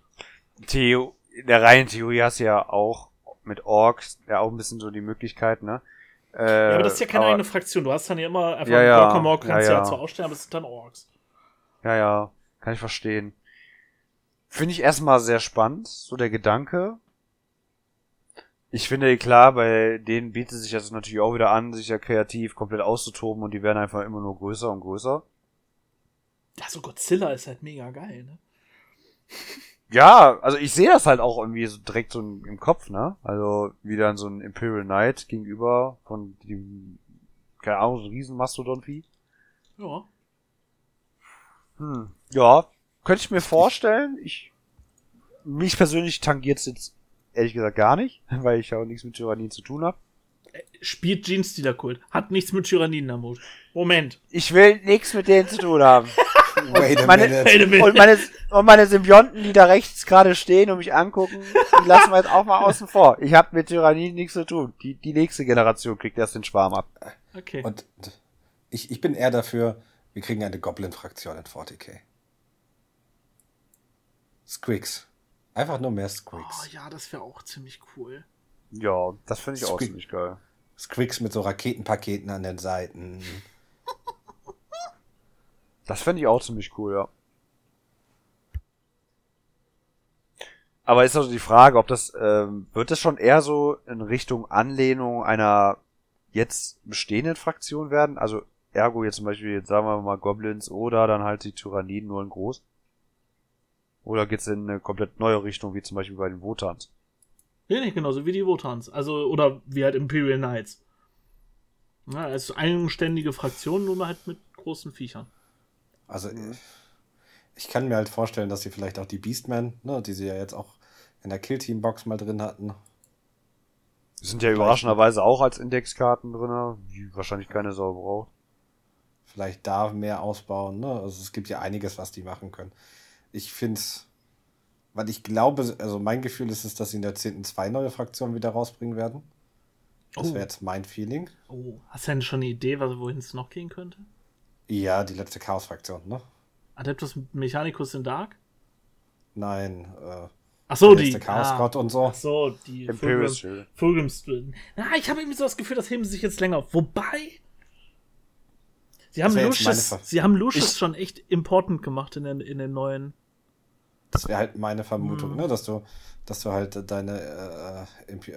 Theo, in der reinen Theorie hast du ja auch mit Orks ja auch ein bisschen so die Möglichkeit, ne? Äh, Ja, aber das ist ja keine eigene Fraktion. Du hast dann ja immer einfach Ja, ja. Orkamorg, kannst Ja, ja, ja. zwar ausstellen, aber es sind dann Orks. Ja, ja, kann ich verstehen. Finde ich erstmal sehr spannend, so der Gedanke. Ich finde, klar, bei denen bietet sich das natürlich auch wieder an, sich ja kreativ komplett auszutoben und die werden einfach immer nur größer und größer. Ja, so Godzilla ist halt mega geil, ne? Ja, also ich sehe das halt auch irgendwie so direkt so im Kopf, ne? Also wie dann so ein Imperial Knight gegenüber von dem, keine Ahnung, so ein Riesenmastodon-Vieh. Ja. Hm. Ja, könnte ich mir vorstellen. Ich, mich persönlich tangiert es jetzt ehrlich gesagt gar nicht, weil ich ja auch nichts mit Tyrannien zu tun habe. Spielt Gene Kult. Hat nichts mit Tyranniden am Hut. Moment. Ich will nichts mit denen zu tun haben. Wait a meine- minute. Wait a minute. Und meine, und meine Symbionten, die da rechts gerade stehen und mich angucken, die lassen wir jetzt auch mal außen vor. Ich habe mit Tyrannien nichts zu tun. Die, die nächste Generation kriegt erst den Schwarm ab. Okay. Und ich, ich bin eher dafür, wir kriegen eine Goblin-Fraktion in 40k. Squix. Einfach nur mehr oh, Squix. ja, das wäre auch ziemlich cool. Ja, das finde ich auch Squeak. ziemlich geil. Squix mit so Raketenpaketen an den Seiten. Das fände ich auch ziemlich cool, ja. Aber ist also die Frage, ob das, ähm, wird das schon eher so in Richtung Anlehnung einer jetzt bestehenden Fraktion werden? Also, ergo jetzt zum Beispiel, jetzt sagen wir mal Goblins oder dann halt die Tyranniden nur in groß? Oder geht's in eine komplett neue Richtung, wie zum Beispiel bei den Wotans? Nee, nicht genauso wie die Wotans. Also, oder wie halt Imperial Knights. Ja, als eigenständige Fraktion, nur halt mit großen Viechern. Also ich, kann mir halt vorstellen, dass sie vielleicht auch die Beastmen, ne, die sie ja jetzt auch in der Kill-Team-Box mal drin hatten, Die sind ja überraschenderweise auch als Indexkarten drinne, die wahrscheinlich keine Sau braucht. vielleicht da mehr ausbauen. Ne? Also es gibt ja einiges, was die machen können. Ich finde es, weil ich glaube, also mein Gefühl ist es, dass sie in der 10. zwei neue Fraktionen wieder rausbringen werden. Das Oh. wäre jetzt mein Feeling. Oh, hast du denn schon eine Idee, wohin es noch gehen könnte? Ja, die letzte Chaos-Fraktion, ne? Adeptus Mechanicus in Dark? Nein, äh, Ach so, die. letzte Chaos-Gott und so. Ach so, die Imperial Fulgrim- Shield. Fulgrim Na, ich habe irgendwie so das Gefühl, das heben sie sich jetzt länger auf. Wobei. Sie haben Lucius, sie haben Lucius schon echt important gemacht in den, in den neuen. Das wäre halt meine Vermutung, Hm. ne? Dass du, dass du halt deine äh, Imp äh,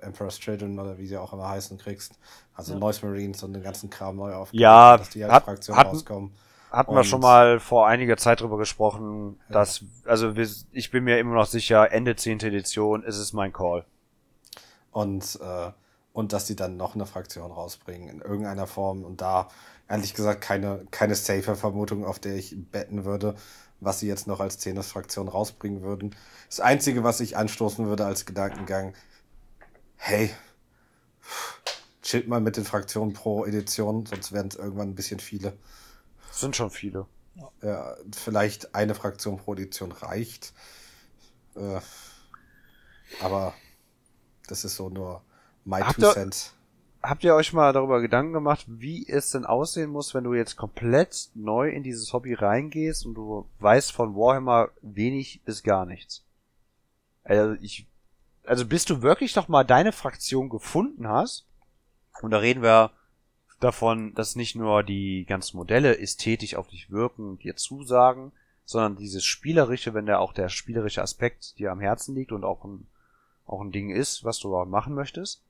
Emperor's Children oder wie sie auch immer heißen kriegst. Also Ja. Noise Marines und den ganzen Kram neu aufgebaut, Ja, dass die als hat- Fraktion hatten- rauskommen. Hatten wir Und- schon mal vor einiger Zeit drüber gesprochen, dass, also wir, ich bin mir immer noch sicher, Ende 10. Edition ist es mein Call. Und, äh, und dass sie dann noch eine Fraktion rausbringen in irgendeiner Form. Und da, ehrlich gesagt, keine, keine safe Vermutung, auf der ich betten würde, was sie jetzt noch als Zehntes-Fraktion rausbringen würden. Das Einzige, was ich anstoßen würde als Gedankengang, hey, chillt mal mit den Fraktionen pro Edition, sonst werden es irgendwann ein bisschen viele. Das sind schon viele. Ja, vielleicht eine Fraktion pro Edition reicht. Äh, aber das ist so nur my Habt two cents. Habt ihr euch mal darüber Gedanken gemacht, wie es denn aussehen muss, wenn du jetzt komplett neu in dieses Hobby reingehst und du weißt von Warhammer wenig bis gar nichts? Also ich, also bis du wirklich doch mal deine Fraktion gefunden hast, und da reden wir davon, dass nicht nur die ganzen Modelle ästhetisch auf dich wirken, dir zusagen, sondern dieses spielerische, wenn der auch der spielerische Aspekt dir am Herzen liegt und auch ein, auch ein Ding ist, was du machen möchtest,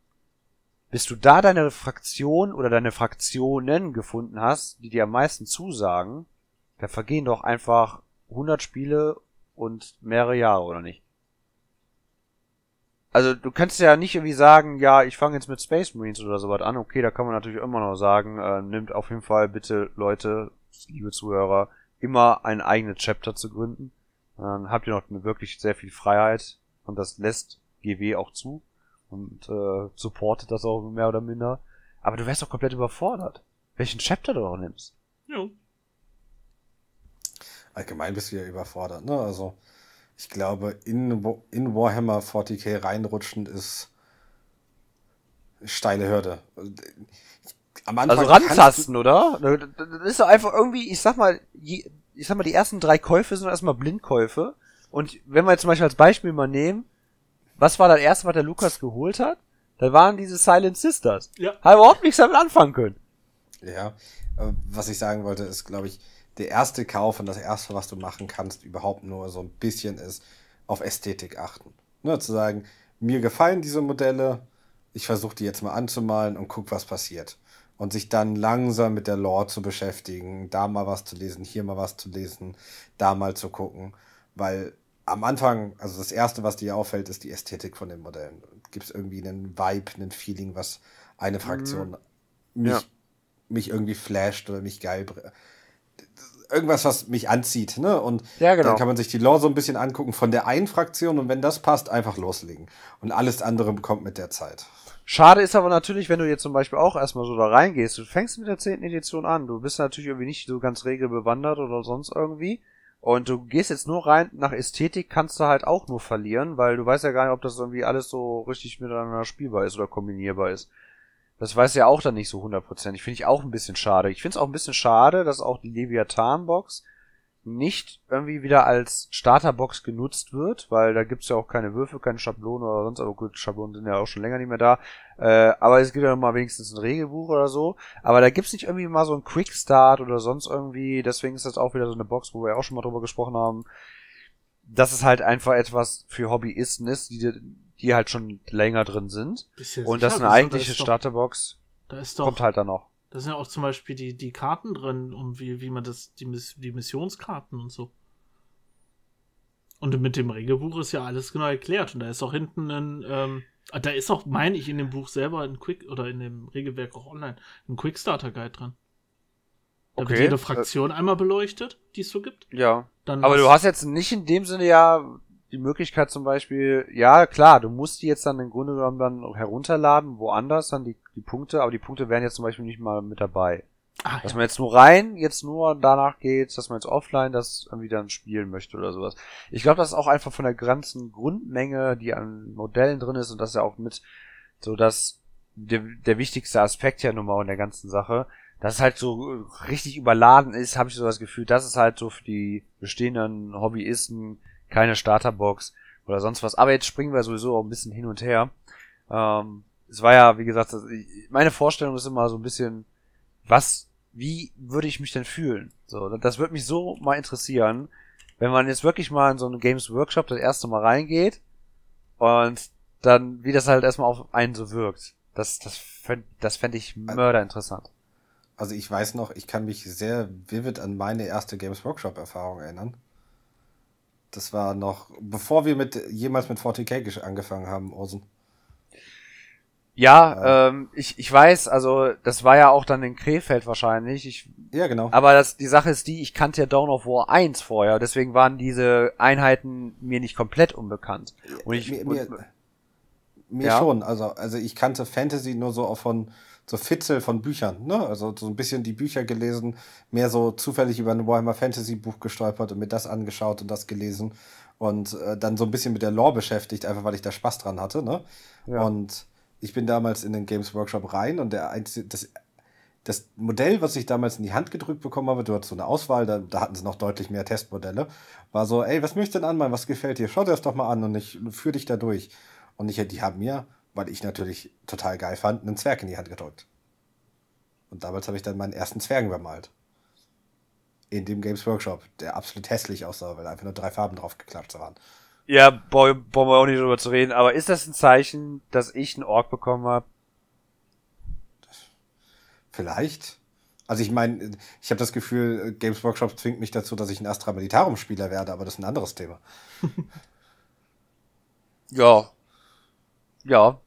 bis du da deine Fraktion oder deine Fraktionen gefunden hast, die dir am meisten zusagen, da vergehen doch einfach 100 Spiele und mehrere Jahre, oder nicht? Also du kannst ja nicht irgendwie sagen, ja, ich fange jetzt mit Space Marines oder sowas an. Okay, da kann man natürlich immer noch sagen, äh, nimmt auf jeden Fall bitte Leute, liebe Zuhörer, immer ein eigenes Chapter zu gründen. Dann habt ihr noch wirklich sehr viel Freiheit und das lässt GW auch zu und äh, supportet das auch mehr oder minder. Aber du wärst doch komplett überfordert, welchen Chapter du auch nimmst. Ja. Allgemein bist du ja überfordert, ne? Also ich glaube, in, in Warhammer 40k reinrutschen ist steile Hürde. Am Anfang also rantasten, oder? Das ist doch einfach irgendwie, ich sag mal, ich sag mal, die ersten drei Käufe sind erstmal Blindkäufe. Und wenn wir jetzt zum Beispiel als Beispiel mal nehmen, was war das erste, was der Lukas geholt hat? Da waren diese Silent Sisters. Ja. Hat überhaupt nichts damit anfangen können. Ja, äh, was ich sagen wollte, ist, glaube ich, der erste Kauf und das erste, was du machen kannst, überhaupt nur so ein bisschen ist, auf Ästhetik achten. Ne, zu sagen, mir gefallen diese Modelle, ich versuche die jetzt mal anzumalen und guck, was passiert. Und sich dann langsam mit der Lore zu beschäftigen, da mal was zu lesen, hier mal was zu lesen, da mal zu gucken. Weil am Anfang, also das Erste, was dir auffällt, ist die Ästhetik von den Modellen. Gibt es irgendwie einen Vibe, einen Feeling, was eine Fraktion mhm. mich, ja. mich irgendwie flasht oder mich geil irgendwas, was mich anzieht, ne? Und ja, genau. dann kann man sich die Lore so ein bisschen angucken von der einen Fraktion und wenn das passt, einfach loslegen. Und alles andere kommt mit der Zeit. Schade ist aber natürlich, wenn du jetzt zum Beispiel auch erstmal so da reingehst, du fängst mit der zehnten Edition an, du bist natürlich irgendwie nicht so ganz regelbewandert oder sonst irgendwie. Und du gehst jetzt nur rein nach Ästhetik, kannst du halt auch nur verlieren, weil du weißt ja gar nicht, ob das irgendwie alles so richtig miteinander spielbar ist oder kombinierbar ist. Das weiß ja auch dann nicht so hundertprozentig. Finde ich auch ein bisschen schade. Ich finde es auch ein bisschen schade, dass auch die Leviathan-Box nicht irgendwie wieder als Starterbox genutzt wird, weil da gibt's ja auch keine Würfel, keine Schablonen oder sonst, aber gut, Schablonen sind ja auch schon länger nicht mehr da. Äh, aber es gibt ja noch mal wenigstens ein Regelbuch oder so. Aber da gibt's nicht irgendwie mal so ein Quickstart oder sonst irgendwie. Deswegen ist das auch wieder so eine Box, wo wir auch schon mal drüber gesprochen haben. Dass es halt einfach etwas für Hobbyisten ist, die, die halt schon länger drin sind. Und das ist eine eigentliche Starterbox. Da ist doch, kommt halt dann noch. Da sind ja auch zum Beispiel die, die Karten drin, um wie, wie man das, die, die Missionskarten und so. Und mit dem Regelbuch ist ja alles genau erklärt. Und da ist auch hinten ein, ähm, da ist auch, meine ich, in dem Buch selber ein Quick, oder in dem Regelwerk auch online, ein Quickstarter Guide drin. Da okay. wird jede Fraktion einmal beleuchtet, die es so gibt. Ja. Dann Aber du hast jetzt nicht in dem Sinne ja die Möglichkeit zum Beispiel, ja klar, du musst die jetzt dann im Grunde genommen dann herunterladen, woanders dann die, die Punkte, aber die Punkte wären jetzt zum Beispiel nicht mal mit dabei. Ah, dass ja. man jetzt nur rein, jetzt nur danach geht, dass man jetzt offline das irgendwie dann spielen möchte oder sowas. Ich glaube, das ist auch einfach von der ganzen Grundmenge, die an Modellen drin ist und das ist ja auch mit so dass der, der wichtigste Aspekt ja nun mal in der ganzen Sache, dass es halt so richtig überladen ist, habe ich so das Gefühl, das ist halt so für die bestehenden Hobbyisten keine Starterbox oder sonst was. Aber jetzt springen wir sowieso auch ein bisschen hin und her. Ähm, es war ja, wie gesagt, meine Vorstellung ist immer so ein bisschen, was, wie würde ich mich denn fühlen? So, das würde mich so mal interessieren, wenn man jetzt wirklich mal in so einen Games Workshop das erste Mal reingeht und dann, wie das halt erstmal auf einen so wirkt. Das, das fände das fänd ich mörder interessant. Also ich weiß noch, ich kann mich sehr vivid an meine erste Games Workshop Erfahrung erinnern. Das war noch, bevor wir mit jemals mit 40k angefangen haben, Orson. Ja, ja. Ähm, ich, ich weiß, also das war ja auch dann in Krefeld wahrscheinlich. Ich, ja, genau. Aber das, die Sache ist die, ich kannte ja Dawn of War 1 vorher, deswegen waren diese Einheiten mir nicht komplett unbekannt. Und ich, mir, mir, mir ja? schon, also, also ich kannte Fantasy nur so auch von so Fitzel von Büchern, ne? Also so ein bisschen die Bücher gelesen, mehr so zufällig über ein Warhammer Fantasy Buch gestolpert und mir das angeschaut und das gelesen und äh, dann so ein bisschen mit der Lore beschäftigt, einfach weil ich da Spaß dran hatte, ne? Ja. Und ich bin damals in den Games Workshop rein und der einzige, das, das Modell, was ich damals in die Hand gedrückt bekommen habe, du hattest so eine Auswahl, da, da hatten sie noch deutlich mehr Testmodelle, war so, ey, was möchtest du denn anmalen, was gefällt dir? Schau dir das doch mal an und ich führe dich da durch. Und ich, die haben mir weil ich natürlich total geil fand, einen Zwerg in die Hand gedrückt. Und damals habe ich dann meinen ersten Zwergen bemalt. In dem Games Workshop, der absolut hässlich aussah, weil einfach nur drei Farben drauf geklatscht waren. Ja, boy, wollen wir auch nicht drüber zu reden, aber ist das ein Zeichen, dass ich einen Ork bekommen habe? Vielleicht. Also ich meine, ich habe das Gefühl, Games Workshop zwingt mich dazu, dass ich ein Astra Militarum-Spieler werde, aber das ist ein anderes Thema. Ja. Ja.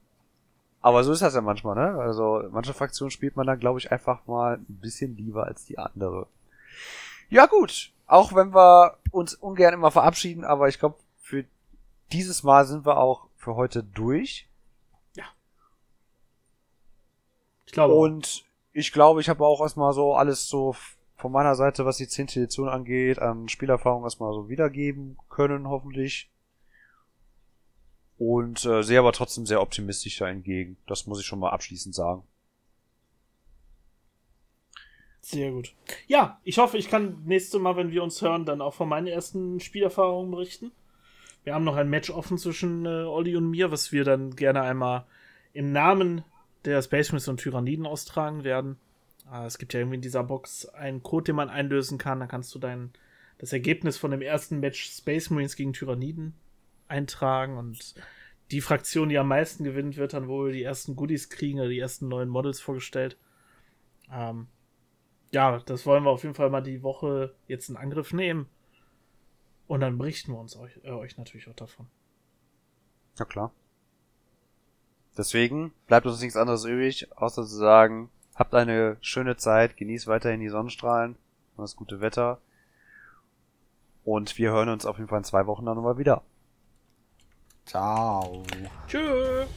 Aber so ist das ja manchmal, ne? Also manche Fraktionen spielt man dann, glaube ich, einfach mal ein bisschen lieber als die andere. Ja gut, auch wenn wir uns ungern immer verabschieden, aber ich glaube, für dieses Mal sind wir auch für heute durch. Ich glaube. Und ich glaube, ich habe auch erstmal so alles so von meiner Seite, was die 10. Edition angeht, an Spielerfahrung erstmal so wiedergeben können, hoffentlich. Und äh, sehe aber trotzdem sehr optimistisch da entgegen. Das muss ich schon mal abschließend sagen. Sehr gut. Ja, ich hoffe, ich kann nächstes Mal, wenn wir uns hören, dann auch von meinen ersten Spielerfahrungen berichten. Wir haben noch ein Match offen zwischen äh, Olli und mir, was wir dann gerne einmal im Namen der Space Marines und Tyranniden austragen werden. Äh, es gibt ja irgendwie in dieser Box einen Code, den man einlösen kann. Da kannst du dein das Ergebnis von dem ersten Match Space Marines gegen Tyranniden eintragen und die Fraktion, die am meisten gewinnt, wird dann wohl die ersten Goodies kriegen oder die ersten neuen Models vorgestellt. Ähm, ja, das wollen wir auf jeden Fall mal die Woche jetzt in Angriff nehmen. Und dann berichten wir uns euch, äh, euch natürlich auch davon. Ja klar. Deswegen bleibt uns nichts anderes übrig, außer zu sagen, habt eine schöne Zeit, genießt weiterhin die Sonnenstrahlen, das gute Wetter. Und wir hören uns auf jeden Fall in zwei Wochen dann nochmal wieder. 照这